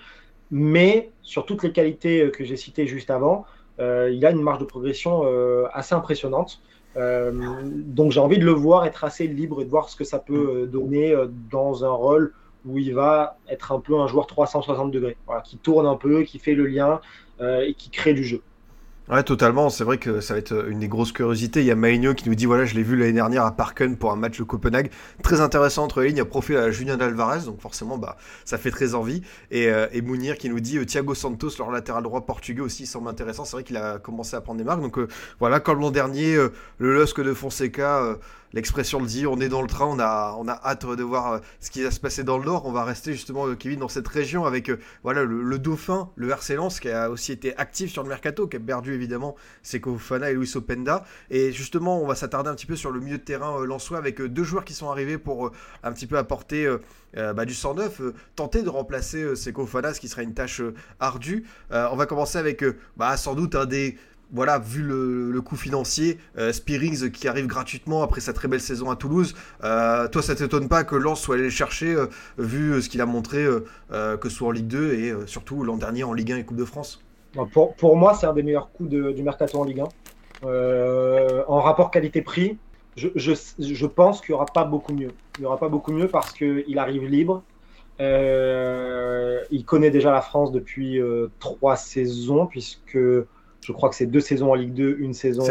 Mais sur toutes les qualités que j'ai citées juste avant, euh, il a une marge de progression euh, assez impressionnante. Euh, donc j'ai envie de le voir être assez libre et de voir ce que ça peut donner dans un rôle où il va être un peu un joueur 360 degrés, qui tourne un peu, qui fait le lien et qui crée du jeu. Ouais, totalement. C'est vrai que ça va être une des grosses curiosités. Il y a Maïnio qui nous dit voilà, je l'ai vu l'année dernière à Parken pour un match de Copenhague. Très intéressant entre les lignes. Il a profil à Julien Alvarez, donc forcément, bah, ça fait très envie. Et, euh, et Mounir qui nous dit euh, Thiago Santos, leur latéral droit portugais aussi, semble intéressant. C'est vrai qu'il a commencé à prendre des marques. Donc euh, voilà, comme l'an dernier, le Lusk de Fonseca l'expression le dit, on est dans le train, on a, on a hâte de voir euh, ce qui va se passer dans le Nord. On va rester justement, euh, Kevin, dans cette région avec euh, voilà, le, Dauphin, le RC Lens, qui a aussi été actif sur le mercato, qui a perdu évidemment Seko et Luis Openda. Et justement, on va s'attarder un petit peu sur le milieu de terrain lensois avec deux joueurs qui sont arrivés pour un petit peu apporter bah, du 109, tenter de remplacer Seko Fana, ce qui serait une tâche ardue. on va commencer avec bah, sans doute un des voilà, vu le, coût financier, euh, Spearings qui arrive gratuitement après sa très belle saison à Toulouse, euh, toi ça t'étonne pas que Lens soit allé le chercher, euh, vu ce qu'il a montré, que ce soit en Ligue 2 et surtout l'an dernier en Ligue 1 et Coupe de France? Pour, pour moi, c'est un des meilleurs coups du mercato en Ligue 1. en rapport qualité-prix, je, je, je, pense qu'il n'y aura pas beaucoup mieux. Il n'y aura pas beaucoup mieux parce qu'il arrive libre. il connaît déjà la France depuis trois saisons, puisque je crois que c'est deux saisons en Ligue 2, une saison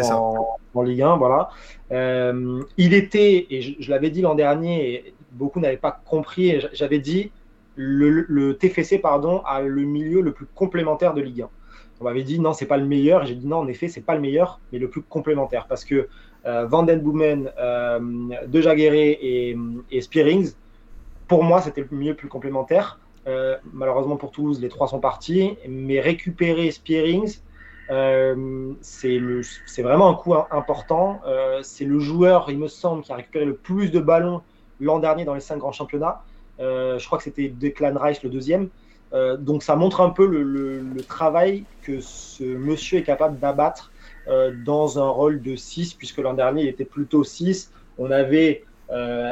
en, Ligue 1. Voilà. Euh, il était, et je, l'avais dit l'an dernier, et beaucoup n'avaient pas compris, j'avais dit le, TFC pardon, a le milieu le plus complémentaire de Ligue 1. On m'avait dit non, c'est pas le meilleur. J'ai dit non, en effet, c'est pas le meilleur, mais le plus complémentaire. Parce que euh, Van Den Boomen, euh, De et, et Spearings, pour moi, c'était le milieu le plus complémentaire. Euh, malheureusement pour Toulouse, les trois sont partis. Mais récupérer Spearings, euh, c'est vraiment un coup important. Euh, c'est le joueur, il me semble, qui a récupéré le plus de ballons l'an dernier dans les cinq grands championnats. Je crois que c'était Declan Rice le deuxième. Donc ça montre un peu le, travail que ce monsieur est capable d'abattre dans un rôle de 6, puisque l'an dernier il était plutôt 6. On avait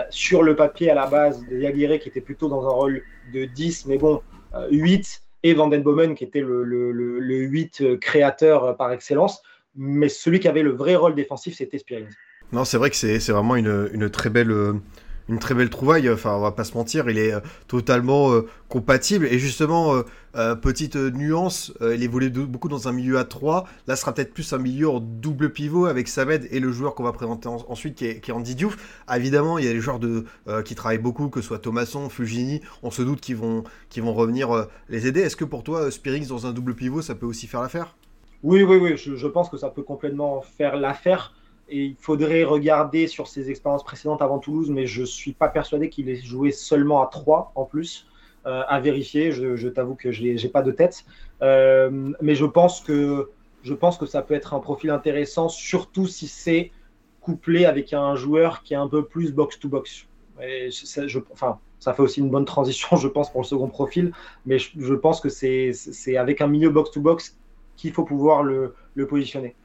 sur le papier à la base des Aguirre qui était plutôt dans un rôle de 10, mais bon, 8 et Van Den Bomen qui était le, le, le, 8 euh, créateur euh, par excellence. Mais celui qui avait le vrai rôle défensif, c'était Spearings. Non, c'est vrai que c'est vraiment une, très belle, euh, une très belle trouvaille. Enfin, on va pas se mentir, il est euh, totalement euh, compatible. Et justement, euh, petite nuance, il évolue beaucoup dans un milieu à 3. Là, ce sera peut-être plus un milieu en double pivot avec Samed et le joueur qu'on va présenter ensuite, qui est, qui est, Andy Diouf. Ah, évidemment, il y a des joueurs qui travaillent beaucoup, que ce soit Thomasson, Fugini. On se doute qu'ils vont, vont revenir les aider. Est-ce que pour toi, Spearings dans un double pivot, ça peut aussi faire l'affaire? Oui, oui, oui. Je pense que ça peut complètement faire l'affaire. Et il faudrait regarder sur ses expériences précédentes avant Toulouse, mais je ne suis pas persuadé qu'il ait joué seulement à 3 en plus. Euh, à vérifier, je, t'avoue que je n'ai pas de tête. Euh, mais je pense, que, ça peut être un profil intéressant, surtout si c'est couplé avec un joueur qui est un peu plus box-to-box. enfin, ça fait aussi une bonne transition, <laughs> je pense, pour le second profil. Mais je, pense que c'est avec un milieu box-to-box qu'il faut pouvoir le positionner.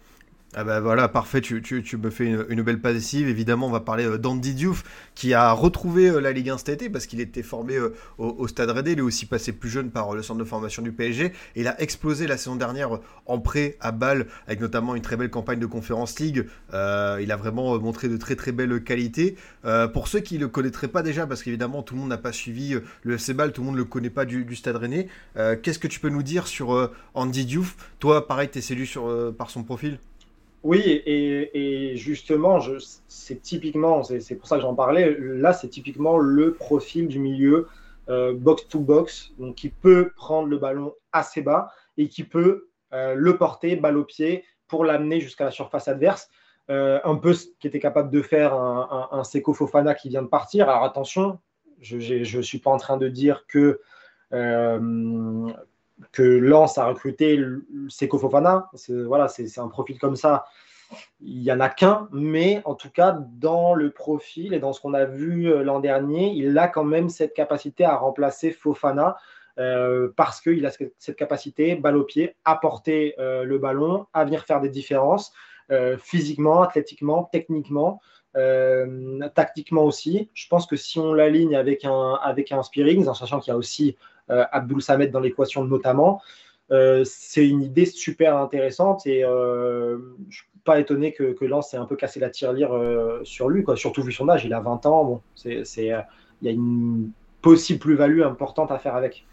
Ah bah voilà, parfait, tu, tu, tu me fais une, belle passive. Évidemment, on va parler euh, d'Andy Diouf, qui a retrouvé euh, la Ligue 1 cet été, parce qu'il était formé euh, au, Stade Rennais. Il est aussi passé plus jeune par le centre de formation du PSG. Il a explosé la saison dernière en prêt à Bâle, avec notamment une très belle campagne de Conference League. il a vraiment montré de très très belles qualités. pour ceux qui ne le connaîtraient pas déjà, parce qu'évidemment, tout le monde n'a pas suivi le FC Bâle, tout le monde ne le connaît pas du, Stade Rennais, qu'est-ce que tu peux nous dire sur Andy Diouf? Toi, pareil, tu es séduit sur, par son profil? Oui, et, justement, c'est typiquement, c'est pour ça que j'en parlais, là, c'est typiquement le profil du milieu box-to-box, euh, donc qui peut prendre le ballon assez bas et qui peut euh, le porter balle au pied pour l'amener jusqu'à la surface adverse. Euh, un peu ce qu'était capable de faire un, un, Fofana qui vient de partir. Alors attention, je ne suis pas en train de dire que que Lens a recruté Seko Fofana. Voilà, c'est un profil comme ça. Il n'y en a qu'un, mais en tout cas, dans le profil et dans ce qu'on a vu euh, l'an dernier, il a quand même cette capacité à remplacer Fofana euh, parce qu'il a cette capacité, balle au pied, à porter euh, le ballon, à venir faire des différences physiquement, athlétiquement, techniquement. tactiquement aussi. Je pense que si on l'aligne avec un, avec un Spearings, en sachant qu'il y a aussi Abdul Samed dans l'équation notamment. Euh, c'est une idée super intéressante et euh, je suis pas étonné que, que Lens ait un peu cassé la tirelire sur lui, quoi. surtout vu son âge, il a 20 ans, bon, il y a une possible plus-value importante à faire avec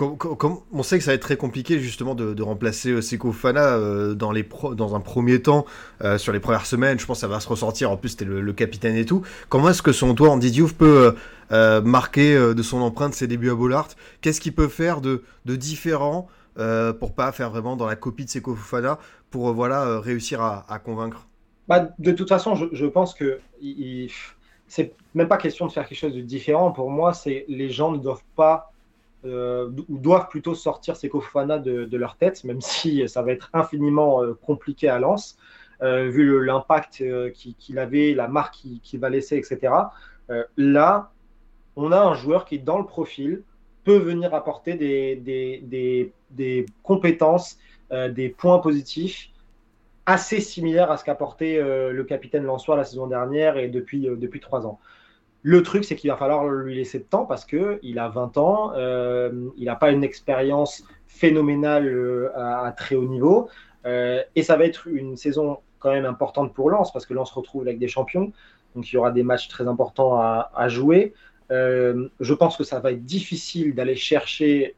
on sait que ça va être très compliqué justement de, remplacer euh, Seko Fana euh, dans, un premier temps, euh, sur les premières semaines, je pense que ça va se ressortir, en plus c'était le, capitaine et tout. Comment est-ce que son toit, Andy Diouf, peut marquer de son empreinte ses débuts à Bollard? Qu'est-ce qu'il peut faire de, différent pour pas faire vraiment dans la copie de Seko Fana, pour voilà, réussir à, convaincre? Bah, De toute façon, je, pense que c'est même pas question de faire quelque chose de différent. Pour moi, les gens ne doivent pas euh, ou doivent plutôt sortir ces de, leur tête, même <laughs> si ça va être infiniment euh, compliqué à Lens, euh, vu l'impact qu'il avait, la marque qu'il va laisser, etc. là, on a un joueur qui, dans le profil, peut venir apporter des, compétences, des points positifs assez similaires à ce qu'apportait le capitaine Lançois la saison dernière et depuis, depuis trois ans. Le truc, c'est qu'il va falloir lui laisser de temps parce qu'il a 20 ans, euh, il n'a pas une expérience phénoménale euh, à, très haut niveau. Euh, et ça va être une saison quand même importante pour Lens parce que Lens se retrouve avec des champions. Donc il y aura des matchs très importants à, jouer. je pense que ça va être difficile d'aller chercher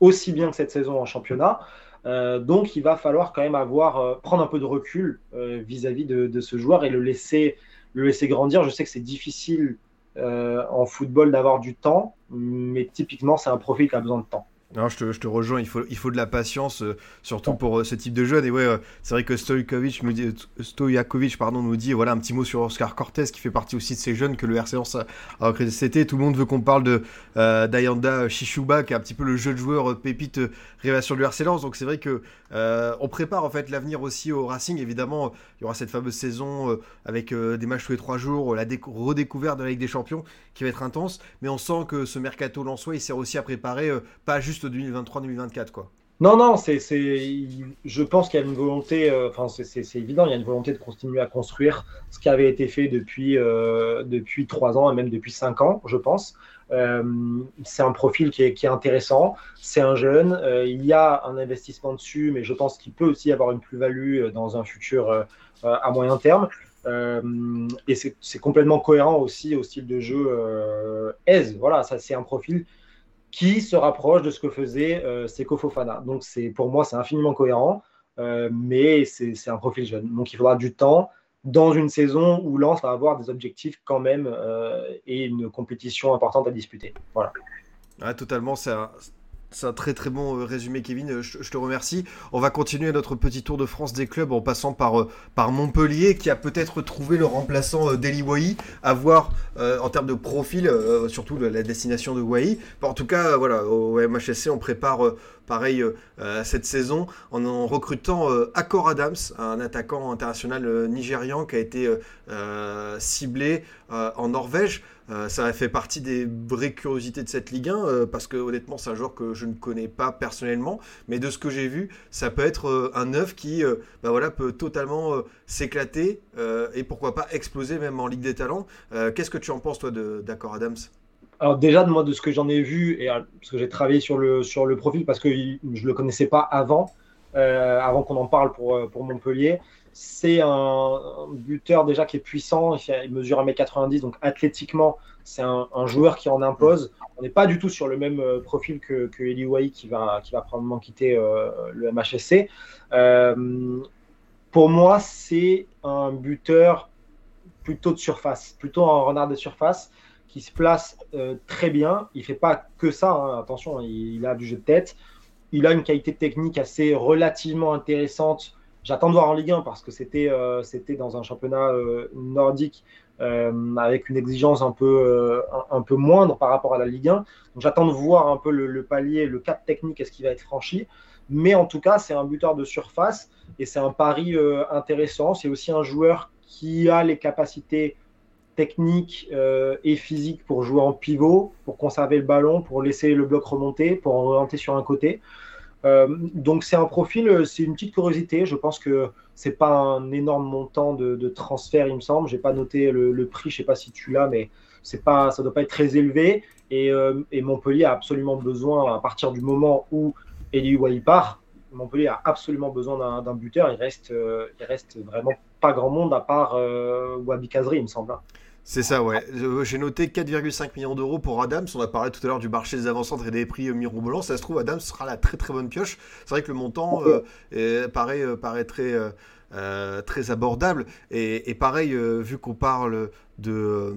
aussi bien que cette saison en championnat. donc il va falloir quand même avoir, prendre un peu de recul vis-à-vis de, de, ce joueur et le laisser, le laisser grandir. Je sais que c'est difficile en football d'avoir du temps, mais typiquement, c'est un profil qui a besoin de temps. Non, je te, je te, rejoins, il faut, il faut de la patience, euh, surtout pour euh, ce type de jeune. Et ouais, c'est vrai que Stojakovic nous dit, Stojakovic, pardon, nous dit, voilà, un petit mot sur Oscar Cortez, qui fait partie aussi de ces jeunes que le RC a, a recruté cet été. Tout le monde veut qu'on parle de Dayanda Shishuba, qui est un petit peu le jeu de joueur pépite révélation du RC Donc c'est vrai que on prépare en fait l'avenir aussi au Racing. Évidemment, il y aura cette fameuse saison avec des matchs tous les trois jours, la redécouverte de la Ligue des Champions, qui va être intense. Mais on sent que ce mercato soi il sert aussi à préparer, pas juste 2023-2024, quoi. Non, non, c'est, je pense qu'il y a une volonté, euh, enfin c'est, évident, il y a une volonté de continuer à construire ce qui avait été fait depuis, euh, depuis 3 ans et même depuis 5 ans, je pense. Euh, c'est un profil qui est, qui est intéressant, c'est un jeune, il y a un investissement dessus, mais je pense qu'il peut aussi avoir une plus-value dans un futur à moyen terme. et c'est, complètement cohérent aussi au style de jeu Aise. Voilà, ça c'est un profil qui se rapproche de ce que faisait euh, Seko Fofana. Donc pour moi c'est infiniment cohérent, euh, mais c'est un profil jeune. Donc il faudra du temps dans une saison où Lens va avoir des objectifs quand même euh, et une compétition importante à disputer. Voilà. totalement, c'est c'est un très très bon euh, résumé, Kevin. Euh, je, te remercie. On va continuer notre petit tour de France des clubs en passant par, euh, par Montpellier, qui a peut-être trouvé le remplaçant d'Eli Wai, à voir en termes de profil, surtout la destination de Wai. En tout cas, voilà, au MHSC, on prépare pareil cette saison en, en recrutant Accor Adams, un attaquant international nigérian qui a été ciblé en Norvège. Euh, ça fait partie des vraies curiosités de cette Ligue 1 euh, parce que honnêtement c'est un joueur que je ne connais pas personnellement mais de ce que j'ai vu ça peut être euh, un neuf qui bah voilà, peut totalement s'éclater et pourquoi pas exploser même en Ligue des Talents. Qu'est-ce que tu en penses toi d'accord Adams? Alors déjà, de moi, de ce que j'en ai vu, et parce que j'ai travaillé sur le, sur le profil, parce que je ne le connaissais pas avant, avant qu'on en parle pour, pour Montpellier, c'est un, buteur déjà qui est puissant, il, mesure 1m90, donc athlétiquement, c'est un, joueur qui en impose. On n'est pas du tout sur le même euh, profil que, Eli Wai qui va, qui va probablement quitter euh, le MHSC. Euh, pour moi, c'est un buteur plutôt de surface, plutôt un renard de surface qui se place très bien. Il fait pas que ça, hein. attention, il, a du jeu de tête. Il a une qualité technique assez relativement intéressante J'attends de voir en Ligue 1 parce que c'était euh, c'était dans un championnat euh, nordique avec une exigence un peu, un, peu moindre par rapport à la Ligue 1. Donc j'attends de voir un peu le, le palier, le cap technique, est-ce qu'il va être franchi. Mais en tout cas, c'est un buteur de surface et c'est un pari intéressant. C'est aussi un joueur qui a les capacités techniques euh, et physiques pour jouer en pivot, pour conserver le ballon, pour laisser le bloc remonter, pour orienter sur un côté. Euh, donc c'est un profil, euh, c'est une petite curiosité. Je pense que c'est pas un énorme montant de, transfert, il me semble. J'ai pas noté le, prix, je sais pas si tu l'as, mais c'est pas, ça doit pas être très élevé. Et, Montpellier a absolument besoin, à partir du moment où Eli Wai part, Montpellier a absolument besoin d'un buteur. Il reste, il reste vraiment pas grand monde à part Wabi Kazri, il me semble. C'est ça, ouais. J'ai noté 4,5 millions d'euros pour Adams. On a parlé tout à l'heure du marché des avant-centres et des prix euh, mirobolants. Ça se trouve, Adams sera la très très bonne pioche. C'est vrai que le montant euh, paraît, euh, paraît très, euh, très abordable. Et, pareil, euh, vu qu'on parle de,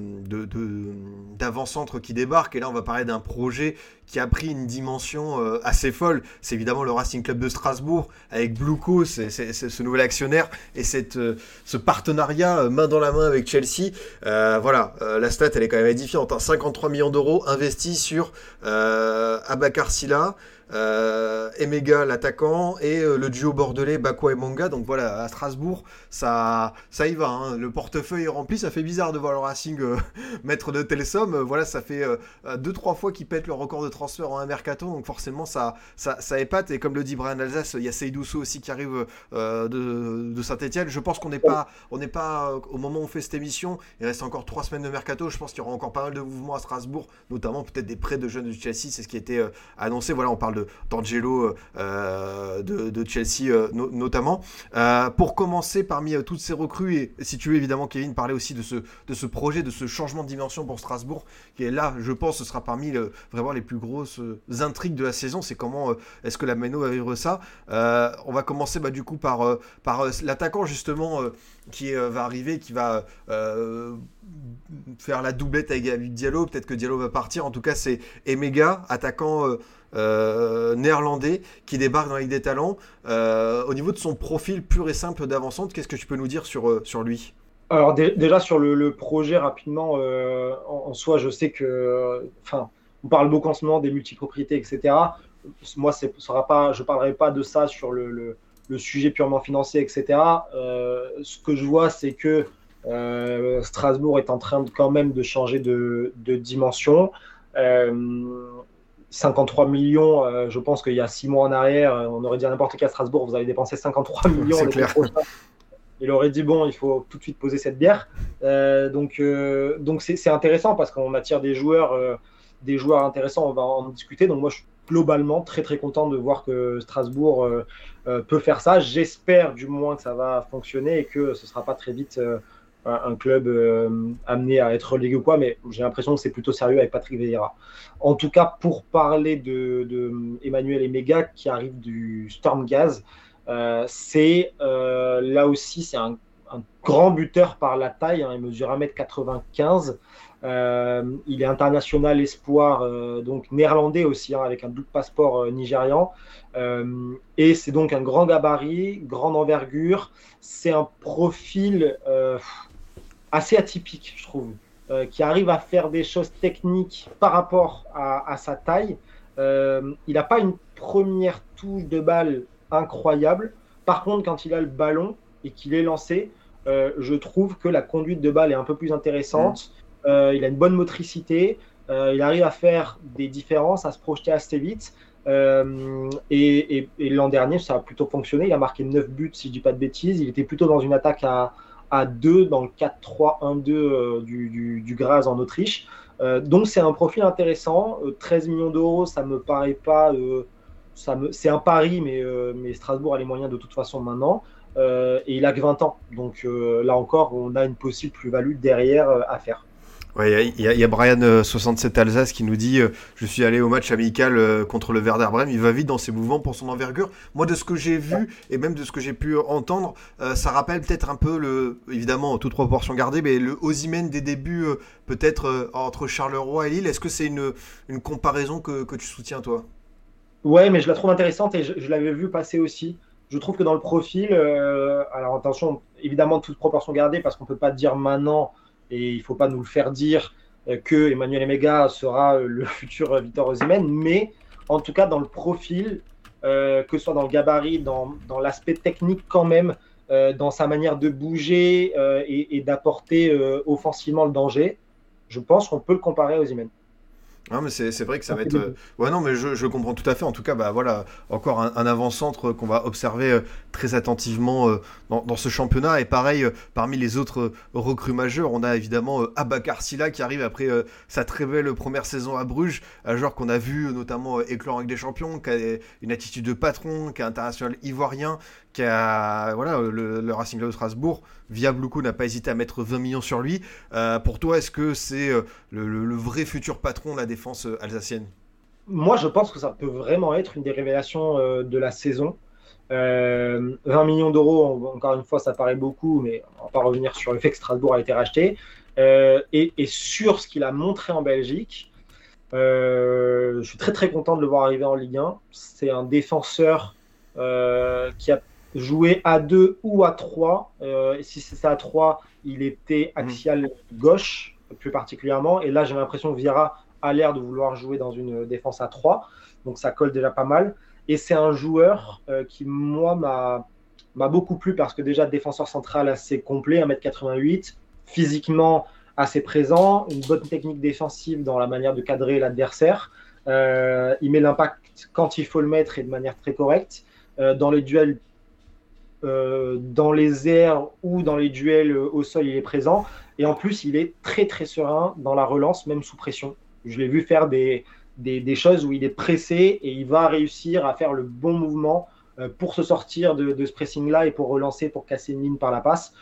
d'avant-centre qui débarque, et là on va parler d'un projet qui a pris une dimension euh, assez folle. C'est évidemment le Racing Club de Strasbourg avec Blueco, c'est, ce nouvel actionnaire, et cette, ce partenariat main dans la main avec Chelsea. voilà, la stat elle est quand même édifiante. 53 hein. millions d'euros investis sur Abakar Silla. Euh, Emega l'attaquant et euh, le duo bordelais Bakwa et Manga. Donc voilà, à Strasbourg, ça, ça y va. Hein. Le portefeuille est rempli. Ça fait bizarre de voir le Racing euh, <laughs> mettre de telles sommes. Voilà, ça fait deux trois fois qu'ils pètent le record de transfert en un mercato. Donc forcément, ça, ça, ça épate. Et comme le dit Brian Alsace, il y a Seydousso aussi qui arrive de, Saint-Etienne. Je pense qu'on n'est pas, on n'est pas au moment où on fait cette émission. Il reste encore trois semaines de mercato. Je pense qu'il y aura encore pas mal de mouvements à Strasbourg, notamment peut-être des prêts de jeunes de Chelsea. C'est ce qui été annoncé. Voilà, on parle d'Angelo euh, de, Chelsea euh, notamment. Euh, pour commencer, parmi toutes ces recrues, et si tu veux évidemment Kevin parler aussi de ce, de ce projet, de ce changement de dimension pour Strasbourg, qui est là, je pense, ce sera parmi vraiment les plus grosses intrigues de la saison, c'est comment est-ce que la Meno va vivre ça? on va commencer bah, du coup par, par l'attaquant justement qui va arriver, qui va faire la doublette avec Diallo. Peut-être que Diallo va partir. En tout cas, c'est Emega, attaquant néerlandais qui débarque dans la Ligue des Talents. Euh, au niveau de son profil pur et simple d'avancante, qu'est-ce que tu peux nous dire sur, euh, sur lui? Alors déjà sur le, projet rapidement, en, soi, je sais que, enfin, on parle beaucoup en ce moment des multipropriétés, etc. Moi, sera pas, je parlerai pas de ça sur le, sujet purement financier, etc. ce que je vois, c'est que Strasbourg est en train de, quand même de changer de, de dimension. 53 millions, euh, je pense qu'il y a six mois en arrière, euh, on aurait dit à n'importe qui à Strasbourg, vous avez dépensé 53 <laughs> millions. Il aurait dit bon, il faut tout de suite poser cette bière. Euh, donc, donc c'est intéressant parce qu'on attire des joueurs, des joueurs intéressants. On va en discuter. Donc moi, je suis globalement très très content de voir que Strasbourg peut faire ça. J'espère du moins que ça va fonctionner et que ce sera pas très vite un club euh, amené à être relégué ou quoi, mais j'ai l'impression que c'est plutôt sérieux avec Patrick Vieira. En tout cas, pour parler de, Emmanuel Emega qui arrive du Storm Gaz, euh, c'est euh, là aussi c'est un, grand buteur par la taille, hein, il mesure 1m95. il est international espoir, donc néerlandais aussi, hein, avec un double passeport nigérian. et c'est donc un grand gabarit, grande envergure. C'est un profil assez atypique, je trouve, euh, qui arrive à faire des choses techniques par rapport à, sa taille. Euh, il n'a pas une première touche de balle incroyable. Par contre, quand il a le ballon et qu'il est lancé, euh, je trouve que la conduite de balle est un peu plus intéressante. Mm. il a une bonne motricité. il arrive à faire des différences, à se projeter assez vite. et, et l'an dernier, ça a plutôt fonctionné. Il a marqué 9 buts, si je ne dis pas de bêtises. Il était plutôt dans une attaque à, à 2 dans le 4-3-1-2 euh, du, du, du, Graz en Autriche. Euh, donc c'est un profil intéressant. 13 euh, millions d'euros, ça me paraît pas. me, c'est un pari, mais, mais Strasbourg a les moyens de toute façon maintenant. et il a que 20 ans. Donc là encore, on a une possible plus-value derrière à faire. Il y, a Brian67 euh, Alsace qui nous dit euh, Je suis allé au match amical euh, contre le Werder Bremen. Il va vite dans ses mouvements pour son envergure. Moi, de ce que j'ai vu et même de ce que j'ai pu entendre, ça rappelle peut-être un peu, le, évidemment, toute proportion gardée, mais le Osimhen des débuts, peut-être entre Charleroi et Lille. Est-ce que c'est une, une comparaison que, que, tu soutiens, toi? Ouais, mais je la trouve intéressante et je, je l'avais vu passer aussi. Je trouve que dans le profil, alors attention, évidemment, toute proportion gardée, parce qu'on ne peut pas dire maintenant et il ne faut pas nous le faire dire que Emmanuel Emega sera le <laughs> futur Victor Osimhen, mais en tout cas dans le profil, que ce soit dans le gabarit, dans, dans l'aspect technique quand même, dans sa manière de bouger et, et d'apporter offensivement le danger, je pense qu'on peut le comparer aux Osimhen. Non, mais c'est vrai que ça va être. Euh, ouais, non, mais je, je, comprends tout à fait. En tout cas, bah voilà, encore un, avant-centre qu'on va observer euh, très attentivement euh, dans, ce championnat. Et pareil, parmi les autres recrues majeures, on a évidemment Abakar Silla qui arrive après sa très belle première saison à Bruges, un joueur qu'on a vu notamment éclore avec des champions, qui a une attitude de patron, qui est international ivoirien, qui a voilà le, Racing Club de Strasbourg via Bluco n'a pas hésité à mettre 20 millions sur lui. Euh, pour toi, est-ce que c'est euh, le, vrai futur patron de la défense euh, alsacienne? Moi, je pense que ça peut vraiment être une des révélations de la saison. 20 millions d'euros, encore une fois, ça paraît beaucoup, mais on va pas revenir sur le fait que Strasbourg a été racheté. Et, et, sur ce qu'il a montré en Belgique, je suis très très content de le voir arriver en Ligue 1. C'est un défenseur qui a jouer à 2 ou à 3. Euh, si c'est à 3, il était axial gauche, plus particulièrement. Et là, j'ai l'impression que Vieira a l'air de vouloir jouer dans une défense à 3. Donc ça colle déjà pas mal. Et c'est un joueur euh, qui, moi, m'a beaucoup plu parce que déjà, défenseur central assez complet, 1m88, physiquement assez présent, une bonne technique défensive dans la manière de cadrer l'adversaire. Euh, il met l'impact quand il faut le mettre et de manière très correcte. dans les duels euh, dans les airs ou dans les duels euh, au sol, il est présent. Et en plus, il est très très serein dans la relance, même sous pression. Je l'ai vu faire des, des, choses où il est pressé et il va réussir à faire le bon mouvement euh, pour se sortir de, ce pressing-là et pour relancer, pour casser une ligne par la passe.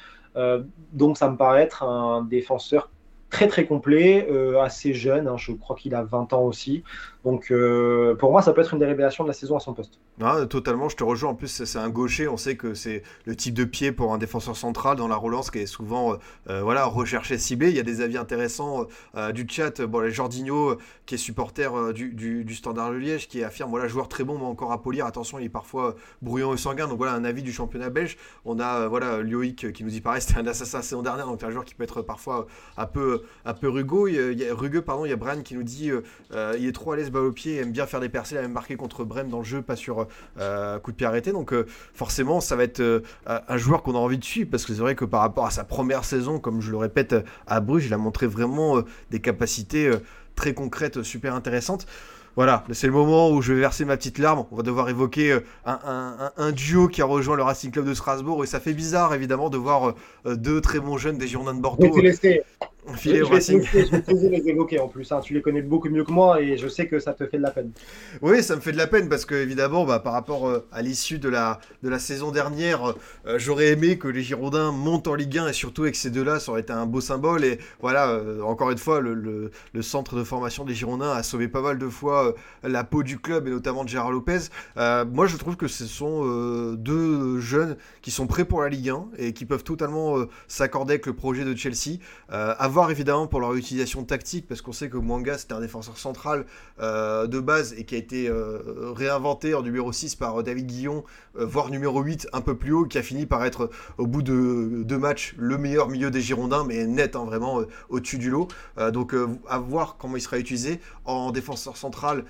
donc ça me paraît être un défenseur très très complet, assez jeune, hein. je crois qu'il a 20 ans aussi. Donc euh, pour moi, ça peut être une des révélations de la saison à son poste. Ah, totalement, je te rejoins. En plus, c'est un gaucher. On sait que c'est le type de pied pour un défenseur central dans la relance qui est souvent euh, euh, voilà, recherché, ciblé. Il y a des avis intéressants du chat. Bon, qui est supporter du, du, Standard de Liège, qui affirme voilà, joueur très bon, mais encore à polir. Attention, il est parfois bruyant et sanguin. Donc voilà, un avis du championnat belge. On a voilà, qui nous dit pareil, c'était un assassin saison dernière. Donc un joueur qui peut être parfois un peu, un peu rugueux. Il y a, rugueux, pardon. Il y a Brian qui nous dit il est trop à l'aise au pied, aime bien faire des percées, il a même marqué contre Brême dans le jeu, pas sur euh, coup de pied arrêté. Donc euh, forcément, ça va être euh, un joueur qu'on a envie de suivre parce que c'est vrai que par rapport à sa première saison, comme je le répète à Bruges, il a montré vraiment des capacités très concrètes, super intéressantes. Voilà, c'est le moment où je vais verser ma petite larme. On va devoir évoquer un, duo qui a rejoint le Racing Club de Strasbourg. Et ça fait bizarre, évidemment, de voir deux très bons jeunes des Girondins de Bordeaux <laughs> je, vais, les évoquer en plus. Hein. Tu les connais beaucoup mieux que moi et je sais que ça te fait de la peine. Oui, ça me fait de la peine parce que évidemment, bah, par rapport euh, à l'issue de la, de la saison dernière, euh, j'aurais aimé que les Girondins montent en Ligue 1 et surtout avec ces deux-là, ça aurait été un beau symbole. Et voilà, euh, encore une fois, le, le, centre de formation des Girondins a sauvé pas mal de fois la peau du club et notamment de Gérard Lopez. moi, je trouve que ce sont deux jeunes qui sont prêts pour la Ligue 1 et qui peuvent totalement s'accorder avec le projet de Chelsea voir évidemment pour leur utilisation tactique, parce qu'on sait que Mwanga c'était un défenseur central euh, de base et qui a été euh, réinventé en numéro 6 par David Guillon, euh, voire numéro 8 un peu plus haut, qui a fini par être au bout de deux matchs le meilleur milieu des Girondins, mais net, hein, vraiment au-dessus du lot. donc à voir comment il sera utilisé en défenseur central,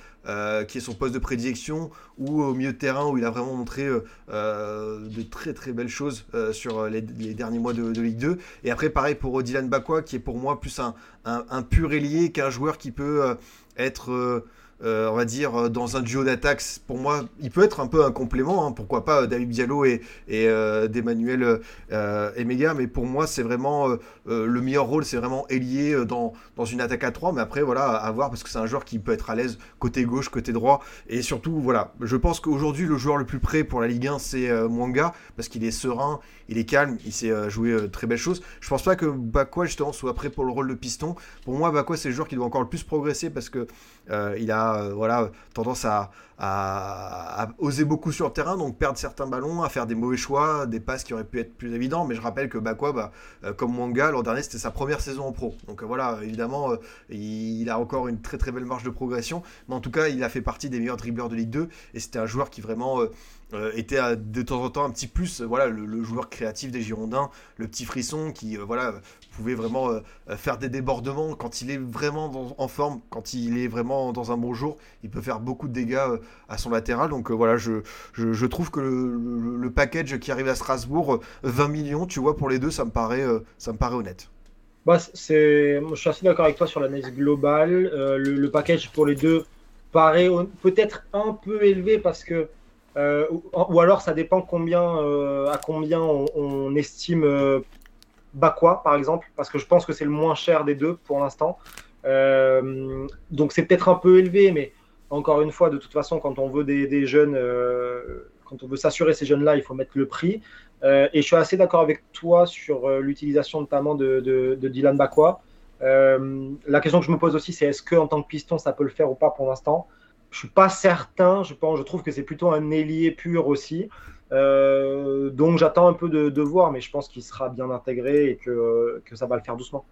qui est son poste de prédilection, ou au milieu de terrain où il a vraiment montré de très très belles choses sur les, derniers mois de, de, Ligue 2. Et après pareil pour Dylan Bakwa qui est pour moi plus un, pur ailier qu'un joueur qui peut euh, être euh, euh, on va dire, dans un duo d'attaque, pour moi, il peut être un peu un complément. Hein. pourquoi pas David Diallo et, et d'Emmanuel mais pour moi, c'est vraiment le meilleur rôle, c'est vraiment ailier dans, dans une attaque à 3. Mais après, voilà, à voir parce que c'est un joueur qui peut être à l'aise côté gauche, côté droit. Et surtout, voilà, je pense qu'aujourd'hui, le joueur le plus prêt pour la Ligue 1, c'est Mwanga parce qu'il est serein, il est calme, il sait jouer très belles choses. Je pense pas que Bakwa, justement, soit prêt pour le rôle de piston. Pour moi, Bakwa, c'est le joueur qui doit encore le plus progresser parce que il a a voilà, tendance à, à, oser beaucoup sur le terrain, donc perdre certains ballons, à faire des mauvais choix, des passes qui auraient pu être plus évidents. Mais je rappelle que Bakwa, bah, euh, comme Mwanga, l'an dernier, c'était sa première saison en pro. Donc euh, voilà, évidemment, euh, il a encore une très très belle marge de progression. Mais en tout cas, il a fait partie des meilleurs dribbleurs de Ligue 2 et c'était un joueur qui vraiment était de temps en temps un petit plus, voilà, le, joueur créatif des Girondins, le petit frisson qui, voilà, pouvait vraiment faire des débordements quand il est vraiment en forme, quand il est vraiment dans un bon jour, il peut faire beaucoup de dégâts à son latéral. Donc euh, voilà, je, je, trouve que le, package qui arrive à Strasbourg, 20 millions, tu vois, pour les deux, ça me paraît, euh, ça me paraît honnête. Bah. Je suis assez d'accord avec toi sur l'analyse globale. Euh, le, package pour les deux paraît peut-être un peu élevé parce que. ou, alors ça dépend combien, à combien on, estime Bakwa, par exemple, parce que je pense que c'est le moins cher des deux pour l'instant. donc c'est peut-être un peu élevé, mais encore une fois, de toute façon, quand on veut des, jeunes, euh, quand on veut s'assurer ces jeunes-là, il faut mettre le prix. Euh, et je suis assez d'accord avec toi sur euh, l'utilisation notamment de, Dylan Bakwa. la question que je me pose aussi, c'est est-ce qu'en tant que piston, ça peut le faire ou pas pour l'instant? Je suis pas certain. Je trouve que c'est plutôt un ailier pur aussi. donc j'attends un peu de, voir, mais je pense qu'il sera bien intégré et que, que ça va le faire doucement.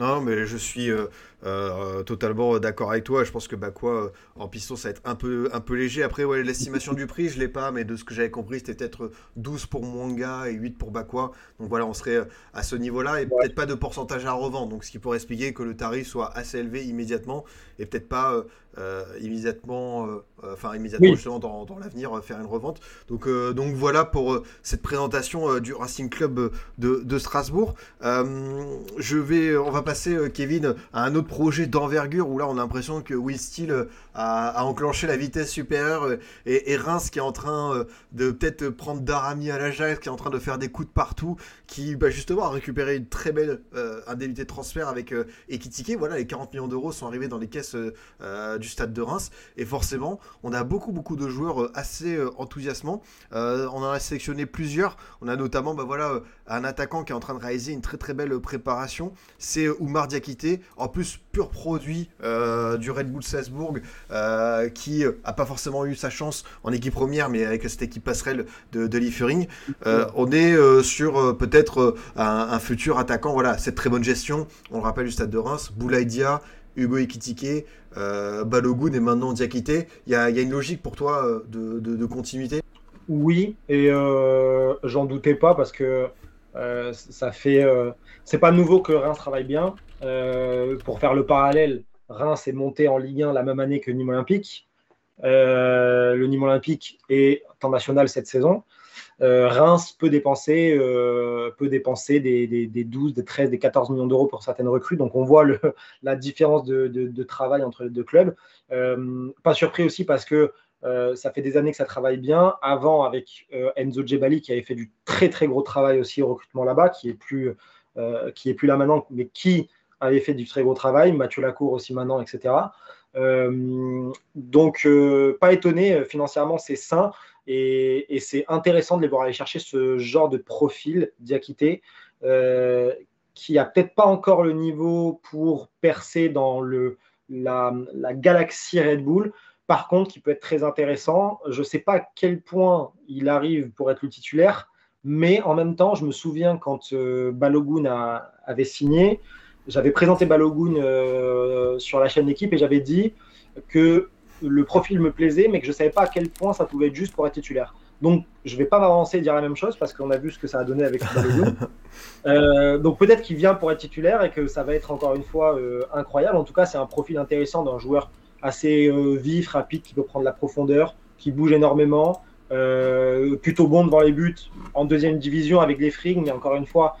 Non, mais je suis euh, euh, totalement d'accord avec toi. Je pense que bah quoi, en piston, ça va être un peu, un peu léger. Après, ouais, l'estimation du prix, je l'ai pas, mais de ce que j'avais compris, c'était peut-être 12 pour Mwanga et 8 pour Bakwa. Donc voilà, on serait à ce niveau-là et peut-être pas de pourcentage à revendre. Donc ce qui pourrait expliquer que le tarif soit assez élevé immédiatement et peut-être pas euh, immédiatement, enfin immédiatement justement dans, dans l'avenir faire une revente. Donc, donc voilà pour cette présentation du Racing Club de, de Strasbourg. je vais, on va passer, euh, Kevin, à un autre projet d'envergure où là on a l'impression que Will Steele euh, a, enclenché la vitesse supérieure euh, et, Reims qui est en train de peut-être prendre Darami à l'Ajax, qui est en train de faire des coups de partout, qui bah, justement a récupéré une très belle indemnité de transfert avec Ekitike. Voilà, les 40 millions d'euros sont arrivés dans les caisses du stade de Reims et forcément on a beaucoup beaucoup de joueurs assez enthousiasmants. on en a sélectionné plusieurs. On a notamment bah, voilà, un attaquant qui est en train de réaliser une très très belle préparation. C'est Oumar Diakité, en plus pur produit euh, du Red Bull Salzbourg, euh, qui a pas forcément eu sa chance en équipe première, mais avec cette équipe passerelle de, de. Euh, on est sur peut-être un, futur attaquant. Voilà, cette très bonne gestion. On le rappelle du stade de Reims, Boulaïdia, Hugo Ekitike, Balogun et maintenant Diakité. Il y, a, une logique pour toi de, de continuité? Oui, et j'en doutais pas parce que euh, ça fait, euh, c'est pas nouveau que Reims travaille bien. Euh, pour faire le parallèle, Reims est monté en Ligue 1 la même année que Nîmes Olympique. le Nîmes Olympique est en national cette saison. Reims peut dépenser, peut dépenser des, des, 12, des 13, des 14 millions d'euros pour certaines recrues. Donc on voit <laughs> la différence de, de, travail entre les deux clubs. pas surpris aussi parce que euh, ça fait des années que ça travaille bien. Avant, avec euh, Enzo Djebali, qui avait fait du très très gros travail aussi au recrutement là-bas, qui est plus euh, qui est plus là maintenant, mais qui avait fait du très gros travail. Mathieu Lacour aussi maintenant, etc. donc, pas étonné. Financièrement, c'est sain et, c'est intéressant de les voir aller chercher ce genre de profil Diakité. qui a peut-être pas encore le niveau pour percer dans le, la, la galaxie Red Bull, par contre, qui peut être très intéressant. Je ne sais pas à quel point il arrive pour être le titulaire, mais en même temps, je me souviens quand euh, Balogun avait signé, j'avais présenté Balogun euh, sur la chaîne d'équipe et j'avais dit que le profil me plaisait, mais que je ne savais pas à quel point ça pouvait être juste pour être titulaire. Donc, je ne vais pas m'avancer et dire la même chose parce qu'on a vu ce que ça a donné avec Balogun. <laughs> Euh, donc, peut-être qu'il vient pour être titulaire et que ça va être encore une fois incroyable. En tout cas, c'est un profil intéressant d'un joueur assez euh, vif, rapide, qui peut prendre la profondeur, qui bouge énormément, euh, plutôt bon devant les buts en deuxième division avec les Frings, mais encore une fois,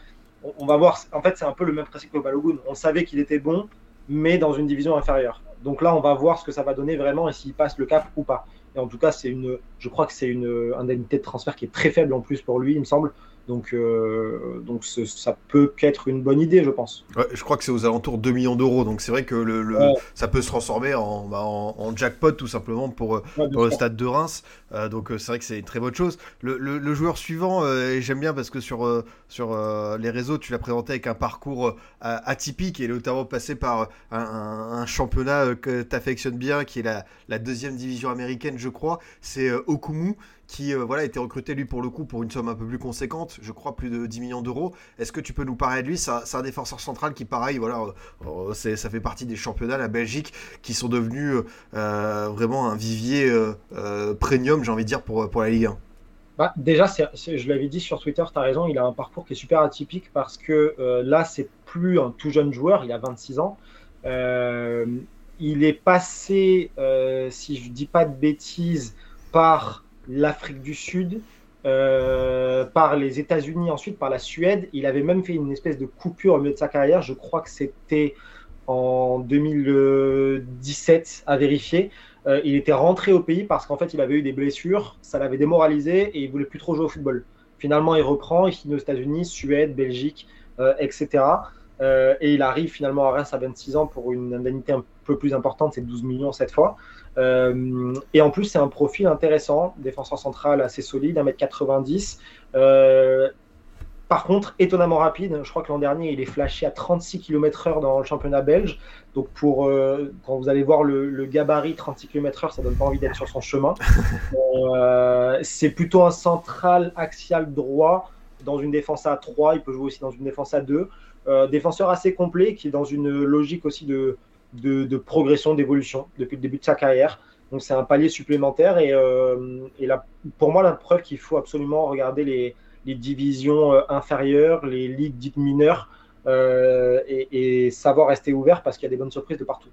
on, va voir. En fait, c'est un peu le même principe que Balogun. On savait qu'il était bon, mais dans une division inférieure. Donc là, on va voir ce que ça va donner vraiment et s'il passe le cap ou pas. Et en tout cas, c'est une, je crois que c'est une indemnité de transfert qui est très faible en plus pour lui, il me semble. Donc, euh, donc ça peut qu'être une bonne idée, je pense. je crois que c'est aux alentours de 2 millions d'euros. Donc c'est vrai que le, ça peut se transformer en, bah, en, jackpot tout simplement pour, pour le stade de Reims. Euh, donc c'est vrai que c'est une très bonne chose. Le, le joueur suivant, et j'aime bien parce que sur, sur les réseaux, tu l'as présenté avec un parcours atypique et notamment passé par un, un championnat que tu affectionnes bien, qui est la, la, deuxième division américaine, je crois. C'est Okumu qui euh, voilà, a été recruté lui pour le coup pour une somme un peu plus conséquente, je crois plus de 10 millions d'euros. Est-ce que tu peux nous parler de lui? C'est un défenseur central qui, pareil, voilà, euh, euh, ça fait partie des championnats, la Belgique, qui sont devenus vraiment un vivier premium, j'ai envie de dire, pour, pour la Ligue 1. Bah, déjà, je l'avais dit sur Twitter, tu as raison, il a un parcours qui est super atypique parce que là, c'est plus un tout jeune joueur, il a 26 ans. il est passé, si je dis pas de bêtises, par l'Afrique du Sud, euh, par les États-Unis, ensuite par la Suède. Il avait même fait une espèce de coupure au milieu de sa carrière. Je crois que c'était en 2017 à vérifier. Euh, il était rentré au pays parce qu'en fait il avait eu des blessures, ça l'avait démoralisé et il voulait plus trop jouer au football. Finalement, il reprend, il finit aux États-Unis, Suède, Belgique, euh, etc. et il arrive finalement à Reims à 26 ans pour une indemnité un peu plus importante, c'est 12 millions cette fois. Euh, et en plus, c'est un profil intéressant, défenseur central assez solide, 1m90. Euh, par contre, étonnamment rapide. Je crois que l'an dernier, il est flashé à 36 km/h dans le championnat belge. Donc, pour, euh, quand vous allez voir le, gabarit 36 km/h, ça donne pas envie d'être sur son chemin. <laughs> c'est plutôt un central axial droit dans une défense à 3. Il peut jouer aussi dans une défense à 2. Défenseur assez complet qui est dans une logique aussi de, de, progression, d'évolution depuis le début de sa carrière. Donc c'est un palier supplémentaire et, euh, et pour moi la preuve qu'il faut absolument regarder les, les divisions euh, inférieures, les ligues dites mineures euh, et, savoir rester ouvert parce qu'il y a des bonnes surprises de partout.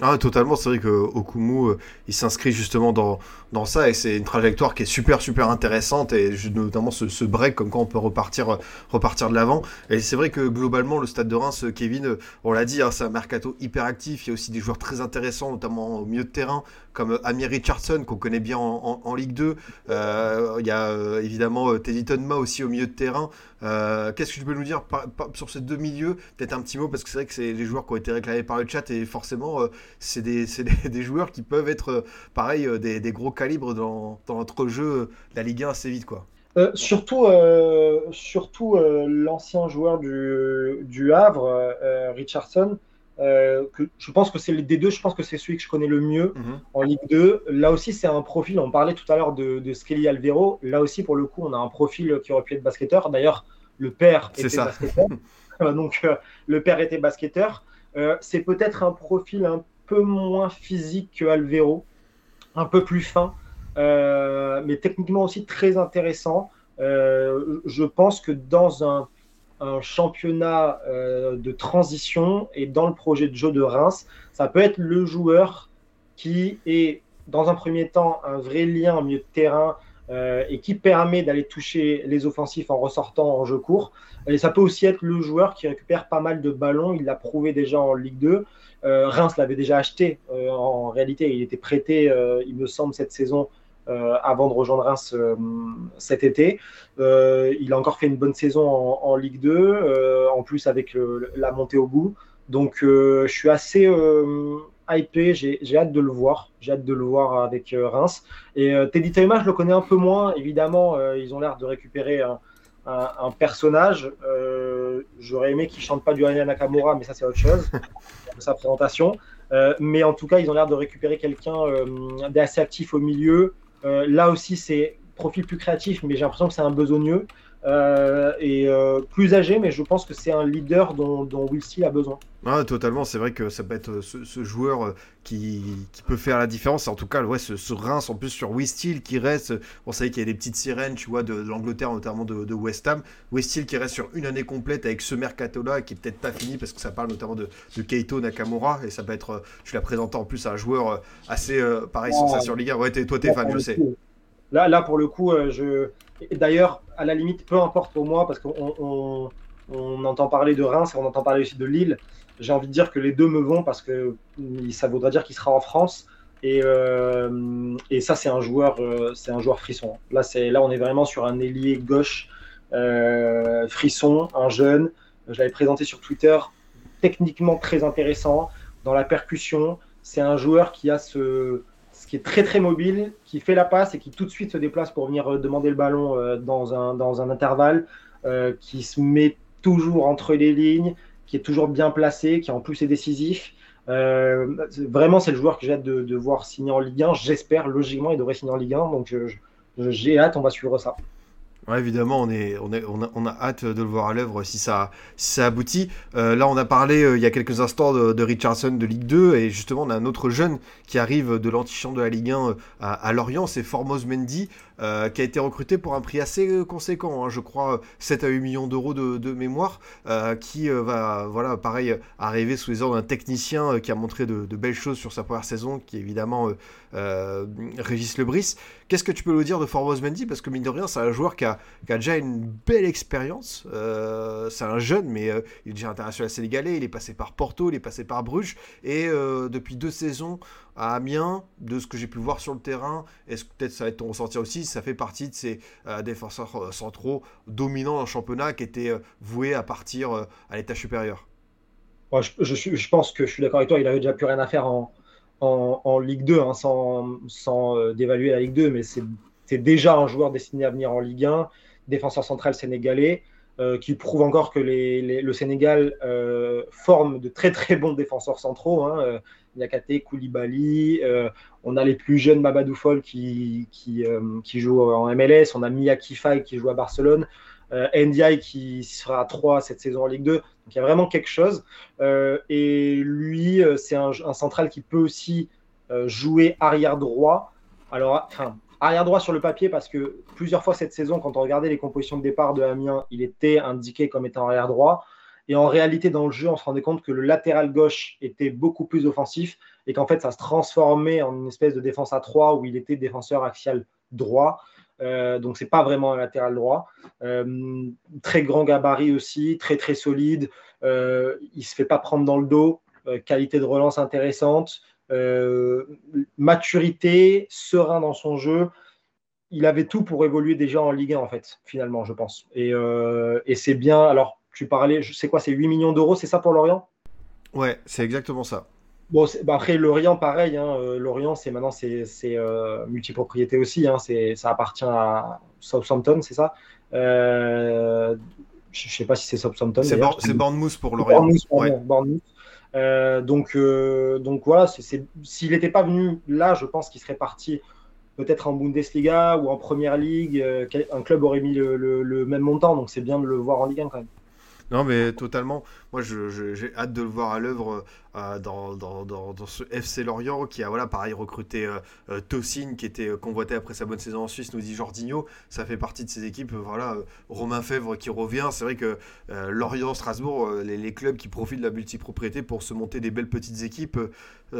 Ah, totalement, c'est vrai que Okumu, euh, il s'inscrit justement dans, dans ça et c'est une trajectoire qui est super, super intéressante et notamment ce, break, comme quoi on peut repartir, repartir de l'avant. Et c'est vrai que globalement, le stade de Reims, euh, Kevin, euh, on l'a dit, hein, c'est un mercato hyper actif. Il y a aussi des joueurs très intéressants, notamment au milieu de terrain, comme Amir Richardson, qu'on connaît bien en, Ligue 2. Euh, il y a évidemment Teddy Tonma aussi au milieu de terrain. Euh, qu'est-ce que tu peux nous dire sur ces deux milieux? Peut-être un petit mot, parce que c'est vrai que c'est les joueurs qui ont été réclamés par le chat, et forcément, euh, <laughs> c'est des, des, joueurs qui peuvent être, euh, pareil, des, des, gros calibres dans, dans, notre jeu, la Ligue 1 assez vite. quoi. surtout surtout l'ancien joueur du, du Havre, Richardson, que je pense que c'est des deux, je pense que c'est celui que je connais le mieux mhm. en Ligue 2. Là aussi, c'est un profil, on parlait tout à l'heure de, de Skelly Alvero. Là aussi, pour le coup, on a un profil qui aurait pu être basketteur. D'ailleurs, le père était ça. basketteur. <laughs> <laughs> Donc, euh, le père était basketteur. Euh, c'est peut-être un profil un peu moins physique que Alvero, un peu plus fin, euh, mais techniquement aussi très intéressant. je pense que dans un, championnat de transition et dans le projet de jeu de Reims, ça peut être le joueur qui est, dans un premier temps, un vrai lien au milieu de terrain euh, et qui permet d'aller toucher les offensifs en ressortant en jeu court. Et ça peut aussi être le joueur qui récupère pas mal de ballons. Il l'a prouvé déjà en Ligue 2. Euh, Reims l'avait déjà acheté. Euh, en réalité, il était prêté, il me semble, cette saison avant de rejoindre Reims cet été. il a encore fait une bonne saison en, Ligue 2, en plus avec la montée au bout. Donc je suis assez hypé, j'ai hâte de le voir. J'ai hâte de le voir avec euh, Reims. Et euh, Teddy Taima, je le connais un peu moins. Évidemment, euh, ils ont l'air de récupérer personnage. J'aurais aimé qu'il chante pas du Aya Nakamura, mais ça, c'est autre chose. <laughs> sa présentation. mais en tout cas, ils ont l'air de récupérer quelqu'un d'assez actif au milieu. là aussi, c'est profil plus créatif, mais j'ai l'impression que c'est un besogneux. Euh, et euh, plus âgé, mais je pense que c'est un leader dont, dont Will Steele a besoin. Ah, totalement, c'est vrai que ça peut être euh, ce, joueur qui, qui, peut faire la différence. En tout cas, ouais, ce, ce Reims en plus sur Will Steele qui reste. On sait qu'il y a des petites sirènes, tu vois, de, l'Angleterre, notamment de, West Ham. Will Steele qui reste sur une année complète avec ce mercato-là qui est peut-être pas fini parce que ça parle notamment de, de Keito Nakamura et ça peut être. Je l'ai présenté en plus à un joueur assez pareil, oh, sensation Liga. Ouais, toi, t'es fan, je sais. Là, là, pour le coup, je D'ailleurs, à la limite, peu importe pour moi, parce qu'on on, entend parler de Reims et on entend parler aussi de Lille. J'ai envie de dire que les deux me vont parce que ça voudra dire qu'il sera en France. Et, euh, et ça, c'est un joueur, euh, c'est un joueur frisson. Là, c'est là, on est vraiment sur un ailier gauche Frisson, un jeune. Je l'avais présenté sur Twitter, techniquement très intéressant dans la percussion. C'est un joueur qui a ce qui est très très mobile, qui fait la passe et qui tout de suite se déplace pour venir euh, demander le ballon euh, dans, un, dans un intervalle, euh, qui se met toujours entre les lignes, qui est toujours bien placé, qui en plus est décisif. vraiment, c'est le joueur que j'ai hâte de, voir signer en Ligue 1. J'espère, logiquement, il devrait signer en Ligue 1. Donc, j'ai hâte, on va suivre ça. Ouais, évidemment, on, est, on, a, hâte de le voir à l'œuvre si ça, si aboutit. Euh, là, on a parlé euh, il y a quelques instants de, Richardson de Ligue 2, et justement, on a un autre jeune qui arrive de l'antichambre de la Ligue 1 euh, à, à Lorient, c'est Formos Mendy. Euh, qui a été recruté pour un prix assez euh, conséquent, hein, je crois 7 à 8 millions d'euros de, mémoire, euh, qui va, voilà, pareil, arriver sous les ordres d'un technicien qui a montré de, belles choses sur sa première saison, qui est évidemment Régis Lebris. Qu'est-ce que tu peux nous dire de Formos Mendy Parce que mine de rien, c'est un joueur qui a, qui a, déjà une belle expérience. c'est un jeune, mais il est déjà international sénégalais. Il est passé par Porto, il est passé par Bruges. Et depuis deux saisons, à Amiens, de ce que j'ai pu voir sur le terrain, est-ce que peut-être ça va être ton ressenti aussi, ça fait partie de ces euh, défenseurs euh, centraux dominants le championnat qui étaient euh, voués à partir à l'état supérieur? Je, pense que je suis d'accord avec toi, il avait déjà plus rien à faire en, en, Ligue 2, hein, sans, sans dévaluer la Ligue 2, mais c'est déjà un joueur destiné à venir en Ligue 1, défenseur central sénégalais. qui prouve encore que le Sénégal forme de très très bons défenseurs centraux. Hein, Niakate, Koulibaly. Euh, on a les plus jeunes Mabadou qui, qui, euh, joue en MLS. On a Miyaki Faye qui joue à Barcelone. Euh, NDI qui sera à 3 cette saison en Ligue 2. Donc il y a vraiment quelque chose. et lui, c'est un, central qui peut aussi jouer arrière droit. Alors, enfin, arrière droit sur le papier parce que plusieurs fois cette saison, quand on regardait les compositions de départ de Amiens, il était indiqué comme étant arrière droit. Et en réalité, dans le jeu, on se rendait compte que le latéral gauche était beaucoup plus offensif et qu'en fait, ça se transformait en une espèce de défense à 3 où il était défenseur axial droit. Euh, donc, c'est pas vraiment un latéral droit. Euh, très grand gabarit aussi, très très solide. Euh, il se fait pas prendre dans le dos. Euh, qualité de relance intéressante. maturité, serein dans son jeu il avait tout pour évoluer déjà en Ligue 1 en fait, finalement, je pense. Et, et c'est bien. Alors, tu parlais, je sais quoi, c'est 8 millions d'euros, c'est ça pour Lorient? Ouais, c'est exactement ça. Bon, bah après, Lorient, pareil. Hein, euh, Lorient, c'est maintenant c'est euh, multipropriété aussi. Hein, ça appartient à Southampton, c'est ça? Euh, Je ne sais pas si c'est Southampton. C'est Bournemouth pour Lorient. Bournemouth, ouais, donc, donc voilà, s'il n'était pas venu là, je pense qu'il serait parti peut-être en Bundesliga ou en Première Ligue. un club aurait mis le, le même montant, donc c'est bien de le voir en Ligue 1 quand même. Non, mais totalement. Moi, j'ai hâte de le voir à l'œuvre euh, dans, ce FC Lorient qui a, voilà, pareil, recruté euh, euh qui était euh, convoité après sa bonne saison en Suisse, nous dit Jordinho. Ça fait partie de ces équipes. voilà, Romain Fèvre qui revient. C'est vrai que Lorient, Strasbourg, les, clubs qui profitent de la multipropriété pour se monter des belles petites équipes,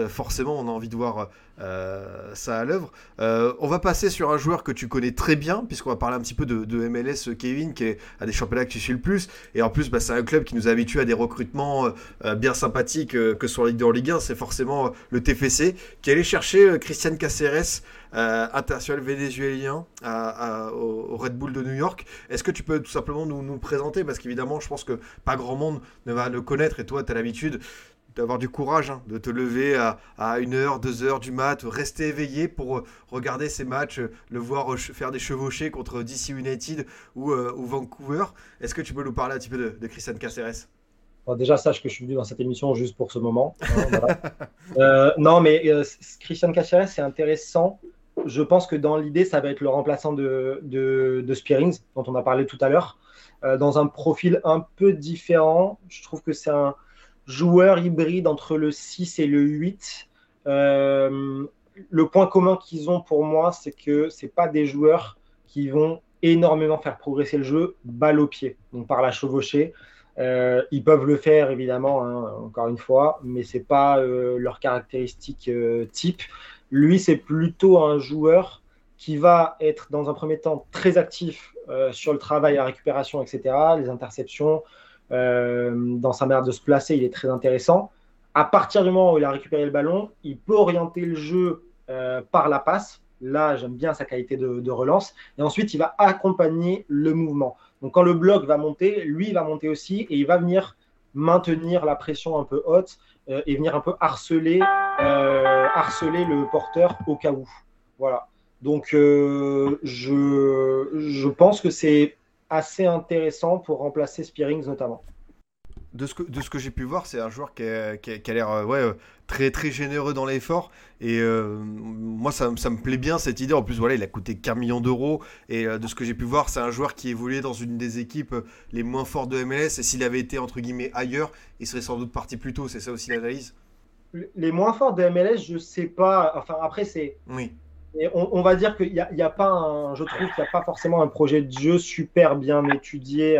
forcément, on a envie de voir ça à l'œuvre. on va passer sur un joueur que tu connais très bien, puisqu'on va parler un petit peu de, MLS, Kevin, qui est à des championnats que tu suis le plus. Et en plus, bah, c'est un club qui nous habitue à des recrutements bien sympathiques que Ligue 2 en Ligue 1, c'est forcément euh, le TFC qui allait chercher euh, Christian Caceres, euh, international vénézuélien au, Red Bull de New York. Est-ce que tu peux tout simplement nous, nous présenter? Parce qu'évidemment, je pense que pas grand monde ne va le connaître et toi, tu as l'habitude d'avoir du courage, hein, de te lever à, à 1h, 2h du mat, rester éveillé pour regarder ces matchs, le voir faire des chevauchés contre DC United ou, Vancouver. Est-ce que tu peux nous parler un petit peu de, de Christian Caceres déjà, sache que je suis venu dans cette émission juste pour ce moment. Hein, <laughs> euh, non, mais euh, Christian Caceres, c'est intéressant. Je pense que dans l'idée, ça va être le remplaçant de, de, Spearings, dont on a parlé tout à l'heure, euh, dans un profil un peu différent. Je trouve que c'est un joueur hybride entre le 6 et le 8. le point commun qu'ils ont pour moi, c'est que ce pas des joueurs qui vont énormément faire progresser le jeu balle au pied, donc par la chevauchée. Euh, ils peuvent le faire évidemment, hein, encore une fois, mais c'est pas euh, leur caractéristique euh, type. Lui, c'est plutôt un joueur qui va être dans un premier temps très actif sur le travail, la récupération, etc., les interceptions. Dans sa manière de se placer, il est très intéressant. À partir du moment où il a récupéré le ballon, il peut orienter le jeu par la passe, Là, j'aime bien sa qualité de, relance. Et ensuite, il va accompagner le mouvement. Donc, quand le bloc va monter, lui, il va monter aussi et il va venir maintenir la pression un peu haute euh, et venir un peu harceler, euh, harceler le porteur au cas où. Voilà. Donc, euh, je, je pense que c'est assez intéressant pour remplacer Spearings notamment de ce que, de ce que j'ai pu voir, c'est un joueur qui a, qui a, l'air euh, ouais, euh, très, très généreux dans l'effort. Et euh, moi, ça, ça, me plaît bien cette idée. En plus, voilà, il a coûté 15 millions d'euros. Et de ce que j'ai pu voir, c'est un joueur qui évoluait dans une des équipes les moins fortes de MLS. Et s'il avait été, entre guillemets, ailleurs, il serait sans doute parti plus tôt. C'est ça aussi l'analyse? Les moins forts de MLS, je sais pas. Enfin, après, c'est. Oui. On, va dire qu'il n'y a, a, pas un, je trouve qu'il n'y a pas forcément un projet de jeu super bien étudié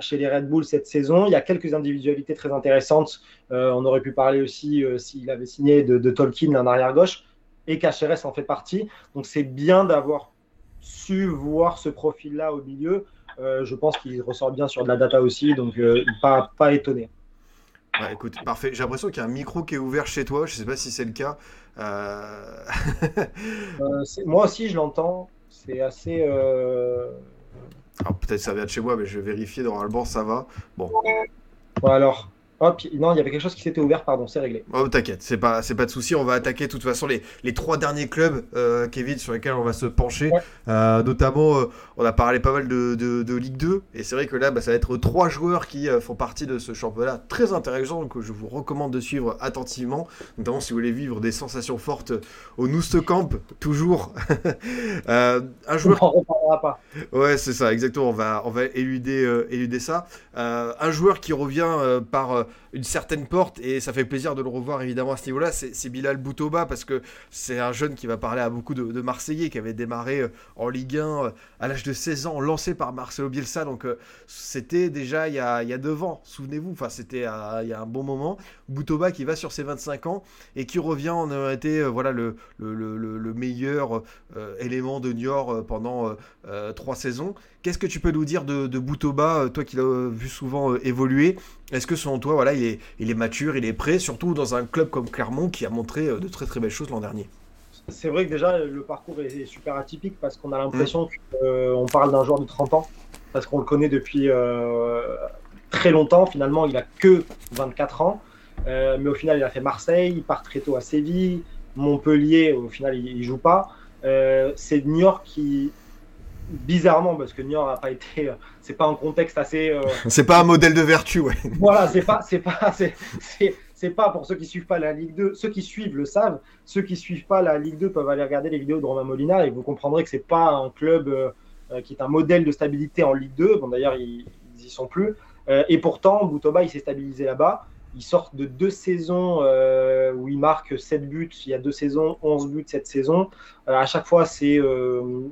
chez les Red Bull cette saison. Il y a quelques individualités très intéressantes. Euh, on aurait pu parler aussi, euh, s'il avait signé, de, Tolkien, un arrière-gauche, et Cacheres en fait partie. Donc c'est bien d'avoir su voir ce profil-là au milieu. Euh, je pense qu'il ressort bien sur de la data aussi, donc pas étonné. Écoute, parfait. J'ai l'impression qu'il y a un micro qui est ouvert chez toi. Je ne sais pas si c'est le cas. moi aussi, je l'entends. C'est assez. Alors peut-être ça vient de chez moi, mais je vais vérifier. Normalement, ça va. Bon. Bon alors, Hop, non, il y avait quelque chose qui s'était ouvert, pardon, c'est réglé. Oh, t'inquiète, c'est pas, c'est pas de souci. On va attaquer de toute façon les, les trois derniers clubs, euh, Kevin, sur lesquels on va se pencher. Euh, notamment, euh, on a parlé pas mal de, de, Ligue 2, et c'est vrai que là, bah, ça va être trois joueurs qui font partie de ce championnat très intéressant, que je vous recommande de suivre attentivement, notamment si vous voulez vivre des sensations fortes au Camp, toujours. <laughs> un joueur. On reparlera pas. Ouais, c'est ça, exactement. On va, on va éluder, éluder ça. un joueur qui revient par une certaine porte et ça fait plaisir de le revoir évidemment à ce niveau-là. C'est Bilal Boutouba parce que c'est un jeune qui va parler à beaucoup de, Marseillais qui avait démarré euh, en Ligue 1 euh, à l'âge de 16 ans, lancé par Marcelo Bielsa. Donc euh, c'était déjà il y a, il y a deux ans, souvenez-vous, enfin c'était il y a un bon moment. Boutouba qui va sur ses 25 ans et qui revient en a été voilà, le, le, le, meilleur élément de Niort pendant trois saisons. Qu'est-ce que tu peux nous dire de, Boutouba, toi qui l'as vu souvent évoluer? Est-ce que selon toi, voilà, il est, il est mature, il est prêt, surtout dans un club comme Clermont qui a montré euh, de très très belles choses l'an dernier C'est vrai que déjà le parcours est super atypique parce qu'on a l'impression mm. qu'on euh, parle d'un joueur de 30 ans, parce qu'on le connaît depuis euh, très longtemps. Finalement, il a que 24 ans, mais au final, il a fait Marseille, il part très tôt à Séville, Montpellier, au final, il, ne joue pas. c'est New York qui bizarrement, parce que Niort n'a pas été, euh, c'est pas un contexte assez. Euh, <laughs> c'est pas un modèle de vertu, ouais. Voilà, c'est pas, c'est pas, <laughs> c'est, pas pour ceux qui suivent pas la Ligue 2. Ceux qui suivent le savent. Ceux qui suivent pas la Ligue 2 peuvent aller regarder les vidéos de Romain Molina et vous comprendrez que c'est pas un club euh, qui est un modèle de stabilité en Ligue 2. Bon, d'ailleurs, ils, ils y sont plus. et pourtant, Boutoba, il s'est stabilisé là-bas. Il sort de deux saisons euh, où il marque 7 buts. Il y a deux saisons, 11 buts cette saison. Euh, à chaque fois, c'est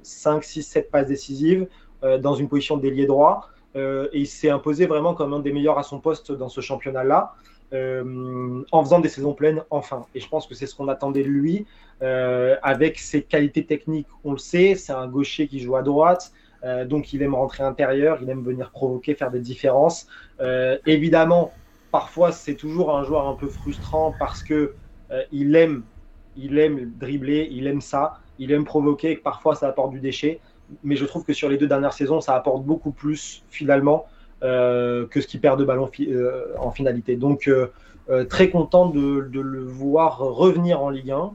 5, 6, 7 passes décisives euh, dans une position d'ailier droit. et il s'est imposé vraiment comme un des meilleurs à son poste dans ce championnat-là. en faisant des saisons pleines enfin. Et je pense que c'est ce qu'on attendait de lui. avec ses qualités techniques, on le sait, c'est un gaucher qui joue à droite. donc il aime rentrer intérieur, il aime venir provoquer, faire des différences. évidemment, parfois c'est toujours un joueur un peu frustrant parce que euh, il aime, il aime dribbler, il aime ça, il aime provoquer, et parfois ça apporte du déchet. Mais je trouve que sur les deux dernières saisons, ça apporte beaucoup plus finalement euh, que ce qu'il perd de ballon euh, en finalité. Donc très content de, le voir revenir en Ligue 1.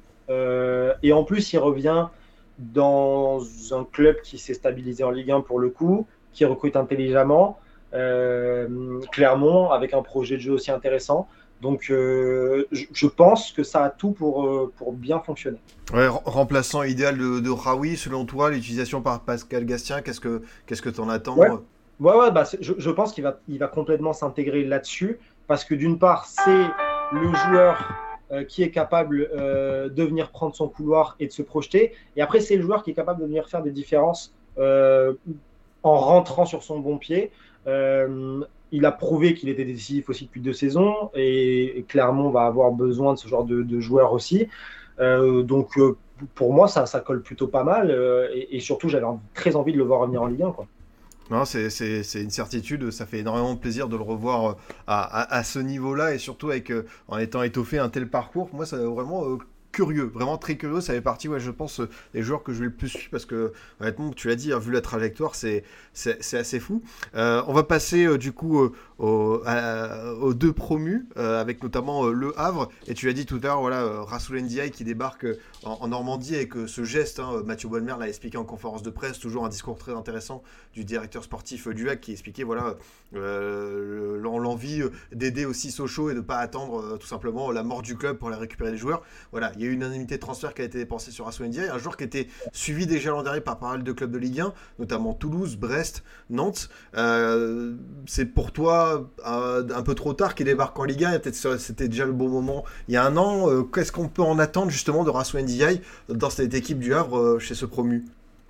et en plus, il revient dans un club qui s'est stabilisé en Ligue 1 pour le coup, qui recrute intelligemment. Euh, Clermont avec un projet de jeu aussi intéressant. Donc euh, je, pense que ça a tout pour, euh, pour bien fonctionner. Ouais, remplaçant idéal de, de Raoui, selon toi, l'utilisation par Pascal Gastien, qu'est-ce que qu'est-ce que tu en attends? Ouais, ouais, bah, je, je, pense qu'il va, il va complètement s'intégrer là-dessus, parce que d'une part, c'est le joueur qui est capable de venir prendre son couloir et de se projeter, et après, c'est le joueur qui est capable de venir faire des différences en rentrant sur son bon pied. Euh, il a prouvé qu'il était décisif aussi depuis deux saisons et, Clermont va avoir besoin de ce genre de, joueurs aussi. Euh, donc euh, pour moi, ça, colle plutôt pas mal et, surtout j'avais très envie de le voir revenir en Ligue 1. Quoi. Non, c'est une certitude, ça fait énormément de plaisir de le revoir à, à, ce niveau-là et surtout avec, en étant étoffé un tel parcours. Moi, ça vraiment curieux, vraiment très curieux. Ça fait partie, ouais, je pense, des joueurs que je vais le plus suivre parce que, honnêtement, tu l'as dit, hein, vu la trajectoire, c'est assez fou. on va passer du coup aux, deux promus, avec notamment le Havre. Et tu l'as dit tout à l'heure, voilà, Rassoul Ndiaye qui débarque en, Normandie avec ce geste. Hein, Mathieu Bonnemer l'a expliqué en conférence de presse, toujours un discours très intéressant du directeur sportif du HAC qui expliquait voilà l'envie d'aider aussi Sochaux et de ne pas attendre tout simplement la mort du club pour aller récupérer les joueurs. Voilà, il y a eu une indemnité de transfert qui a été dépensée sur Assou Ndiaye, un joueur qui était suivi déjà l'an dernier par pas mal de clubs de Ligue 1, notamment Toulouse, Brest, Nantes. Euh, c'est pour toi euh, un peu trop tard qu'il débarque en Ligue 1, c'était déjà le bon moment il y a un an. Euh, qu'est-ce qu'on peut en attendre justement de Rassou Ndiaye dans cette équipe du Havre chez ce promu?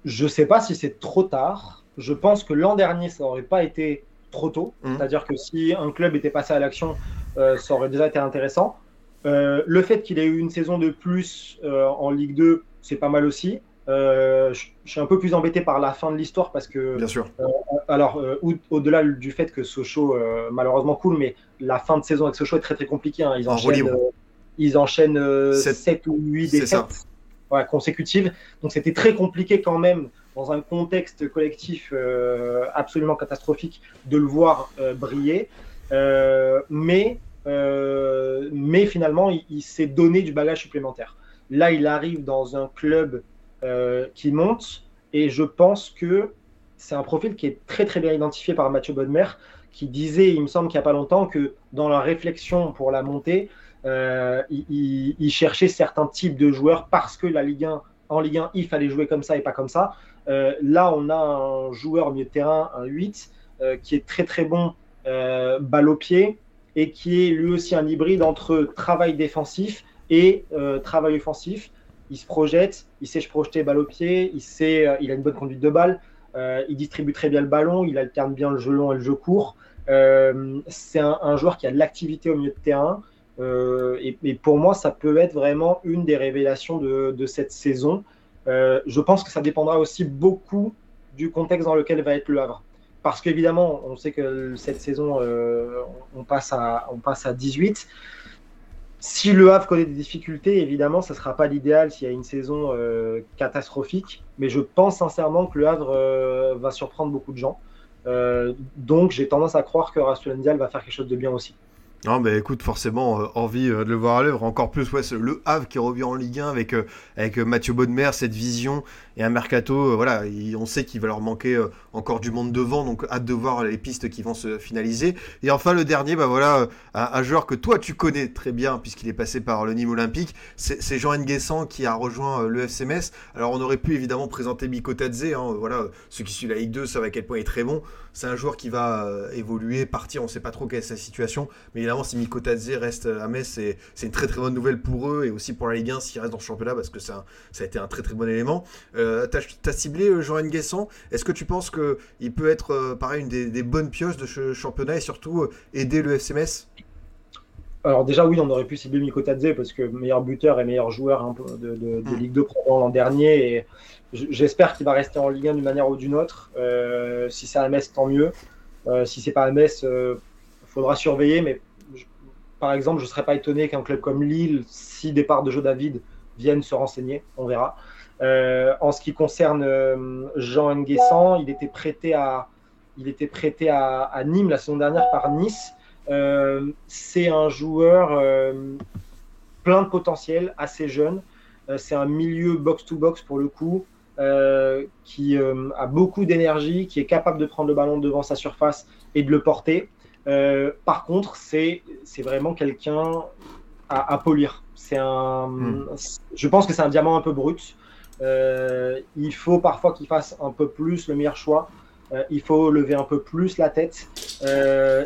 Je sais pas si c'est trop tard. Je pense que l'an dernier, ça n'aurait pas été trop tôt. Mmh. C'est-à-dire que si un club était passé à l'action, ça aurait déjà été intéressant. Euh, le fait qu'il ait eu une saison de plus euh, en Ligue 2, c'est pas mal aussi. Euh, je, suis un peu plus embêté par la fin de l'histoire parce que. Bien sûr. alors, au-delà du fait que Sochaux, malheureusement, cool, mais la fin de saison avec Sochaux est très très compliquée. Hein. Ils, enchaînent, ils enchaînent 7 ou 8 défaites ouais, consécutives. Donc, c'était très compliqué quand même, dans un contexte collectif absolument catastrophique, de le voir briller. mais euh, mais finalement, il, s'est donné du bagage supplémentaire. Là, il arrive dans un club euh, qui monte, et je pense que c'est un profil qui est très très bien identifié par Mathieu Bodmer, qui disait, il me semble qu'il n'y a pas longtemps, que dans la réflexion pour la montée, euh, il, cherchait certains types de joueurs parce que la Ligue 1, en Ligue 1, il fallait jouer comme ça et pas comme ça. là, on a un joueur au milieu de terrain, un 8, qui est très très bon balle au pied, et qui est lui aussi un hybride entre travail défensif et euh, travail offensif. Il se projette, il sait se projeter balle au pied, il, sait, euh, il a une bonne conduite de balle, euh, il distribue très bien le ballon, il alterne bien le jeu long et le jeu court. c'est un, joueur qui a de l'activité au milieu de terrain. Et, pour moi, ça peut être vraiment une des révélations de, de cette saison. je pense que ça dépendra aussi beaucoup du contexte dans lequel va être le Havre parce qu'évidemment, on sait que cette saison, euh, on, passe à, on passe à 18. Si le Havre connaît des difficultés, évidemment, ce ne sera pas l'idéal s'il y a une saison euh, catastrophique. Mais je pense sincèrement que le Havre euh, va surprendre beaucoup de gens. donc j'ai tendance à croire que Rastulendial va faire quelque chose de bien aussi. Non, mais écoute, forcément, envie de le voir à l'œuvre. Encore plus, ouais, le Havre qui revient en Ligue 1 avec, avec Mathieu Baudemer, cette vision et un mercato. voilà, on sait qu'il va leur manquer encore du monde devant, donc hâte de voir les pistes qui vont se finaliser. Et enfin, le dernier, bah voilà, un, joueur que toi tu connais très bien puisqu'il est passé par le Nîmes Olympique, c'est Jean Nguessan qui a rejoint le FCMS. Alors, on aurait pu évidemment présenter Miko Tadze. Hein, voilà, ceux qui suivent la Ligue 2 savent à quel point il est très bon. C'est un joueur qui va évoluer, partir. On ne sait pas trop quelle est sa situation, mais évidemment, si Miko reste à Metz, c'est une très très bonne nouvelle pour eux et aussi pour la Ligue 1 s'il reste dans le championnat parce que ça, a été un très très bon élément. Euh, tu as, ciblé euh, Jean Nguesson. Est-ce que tu penses qu'il peut être euh, pareil une des, bonnes pioches de ce championnat et surtout aider le FC Metz alors déjà oui, on aurait pu cibler Miko parce que meilleur buteur et meilleur joueur hein, de, de, hmm. Ligue 2 l'an dernier. Et j'espère qu'il va rester en Ligue 1 d'une manière ou d'une autre. si c'est à Metz, tant mieux. si c'est pas à Metz, il faudra surveiller. Mais par exemple, je ne serais pas étonné qu'un club comme Lille, si départ de Joe David, vienne se renseigner. On verra. Euh, en ce qui concerne euh, Jean Nguessan, il était prêté à, il était prêté à, Nîmes la saison dernière par Nice. Euh, c'est un joueur plein de potentiel, assez jeune. c'est un milieu box-to-box pour le coup, qui a beaucoup d'énergie, qui est capable de prendre le ballon devant sa surface et de le porter. Par contre, c'est vraiment quelqu'un à, polir. C'est un, hmm. je pense que c'est un diamant un peu brut. Euh, il faut parfois qu'il fasse un peu plus le meilleur choix. Euh, il faut lever un peu plus la tête.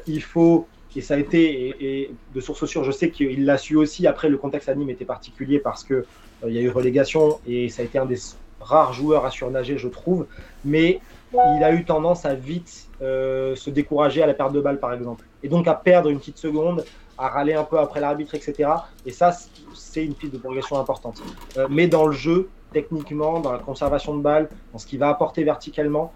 il faut, et ça a été, et, de source sûre, je sais qu'il l'a su aussi. Après, le contexte à Nîmes était particulier parce que il y a eu relégation et ça a été un des rares joueurs à surnager, je trouve. Mais il a eu tendance à vite euh, se décourager à la perte de balle, par exemple. Et donc à perdre une petite seconde, à râler un peu après l'arbitre, etc. Et ça, c'est une piste de progression importante. Euh, mais dans le jeu, techniquement, dans la conservation de balle, dans ce qu'il va apporter verticalement,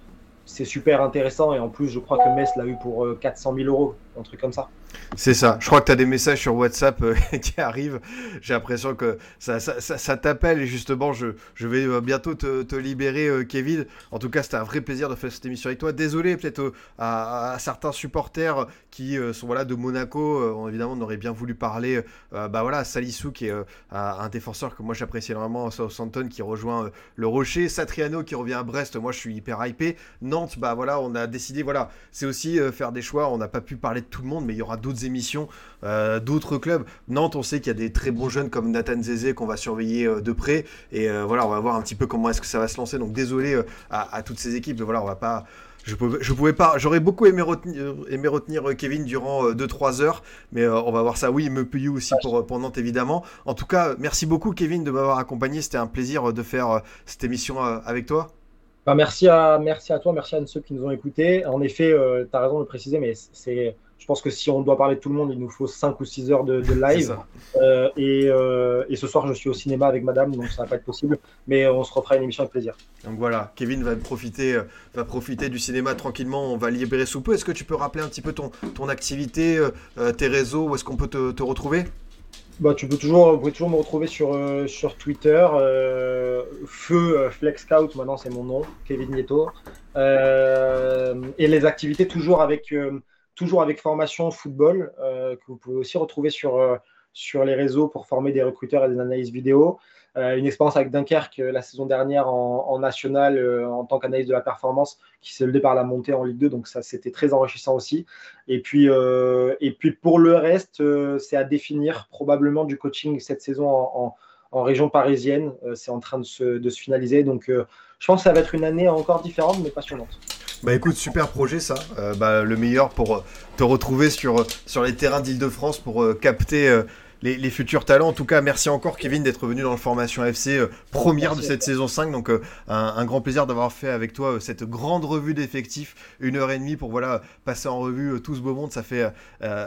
c'est super intéressant. Et en plus, je crois que Metz l'a eu pour 400 euh, 000 euros, un truc comme ça. C'est ça. Je crois que tu as des messages sur WhatsApp euh, <laughs> qui arrivent. J'ai l'impression que ça, ça, t'appelle et justement, je, je vais euh, bientôt te, libérer, euh, Kevin. En tout cas, c'était un vrai plaisir de faire cette émission avec toi. Désolé peut-être à, à, certains supporters qui sont voilà, de Monaco. évidemment, on aurait bien voulu parler bah, voilà, Salissou, qui est un défenseur que moi j'apprécie énormément, Southampton, qui rejoint le Rocher. Satriano, qui revient à Brest. Moi, je suis hyper hypé. Nantes, bah voilà, on a décidé, voilà, c'est aussi faire des choix. On n'a pas pu parler de tout le monde, mais il y aura d'autres émissions, euh, d'autres clubs. Nantes, on sait qu'il y a des très bons jeunes comme Nathan Zézé qu'on va surveiller euh, de près. Et euh, voilà, on va voir un petit peu comment est-ce que ça va se lancer. Donc désolé à, toutes ces équipes, mais voilà, on va pas. Je pouvais, pas. J'aurais beaucoup aimé retenir, Kevin durant 2-3 heures, mais on va voir ça. Oui, me paye aussi pour, Nantes évidemment. En tout cas, merci beaucoup Kevin de m'avoir accompagné. C'était un plaisir de faire cette émission avec toi. Bah, merci, à, merci à toi, merci à ceux qui nous ont écoutés. En effet, tu as raison de le préciser, mais c'est je pense que si on doit parler de tout le monde, il nous faut 5 ou 6 heures de, live. Euh, euh, et, ce soir, je suis au cinéma avec madame, donc ça va pas être possible. Mais on se refera une émission avec plaisir. Donc voilà, Kevin va profiter, euh, va profiter du cinéma tranquillement. On va libérer sous peu. Est-ce que tu peux rappeler un petit peu ton, ton activité, tes réseaux, où est-ce qu'on peut te, retrouver? Bah, tu peux toujours, vous pouvez toujours me retrouver sur, sur Twitter. Feu Flex Scout, maintenant c'est mon nom, Kevin Nieto. et les activités toujours avec toujours avec formation football, euh, que vous pouvez aussi retrouver sur, euh, sur les réseaux pour former des recruteurs et des analyses vidéo. Euh, une expérience avec Dunkerque la saison dernière en, national en tant qu'analyse de la performance qui s'est soldée par la montée en Ligue 2, donc ça c'était très enrichissant aussi. Et puis, et puis pour le reste, c'est à définir probablement du coaching cette saison en, en région parisienne. c'est en train de se, de se finaliser, donc je pense que ça va être une année encore différente mais passionnante. Bah écoute, super projet ça. Euh, bah, le meilleur pour euh, te retrouver sur, sur les terrains d'Île-de-France pour euh, capter les, futurs talents. En tout cas, merci encore Kevin d'être venu dans le Formation FC euh, première de cette saison 5. Donc euh, un, grand plaisir d'avoir fait avec toi euh, cette grande revue d'effectifs, une heure et demie pour voilà passer en revue tout ce beau monde. Ça fait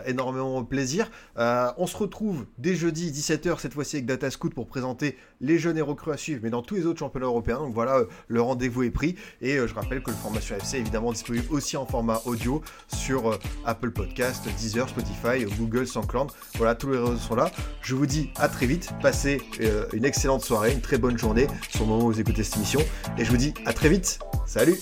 énormément plaisir. on se retrouve dès jeudi 17h cette fois-ci avec Data Scout pour présenter les jeunes et recrues à suivre, mais dans tous les autres championnats européens. Donc voilà, le rendez-vous est pris. Et je rappelle que le Formation FC est évidemment disponible aussi en format audio sur Apple Podcast, Deezer, Spotify, Google, SoundCloud. Voilà, tous les réseaux sont là. Je vous dis à très vite. Passez euh, une excellente soirée, une très bonne journée sur le moment où vous écoutez cette émission. Et je vous dis à très vite. Salut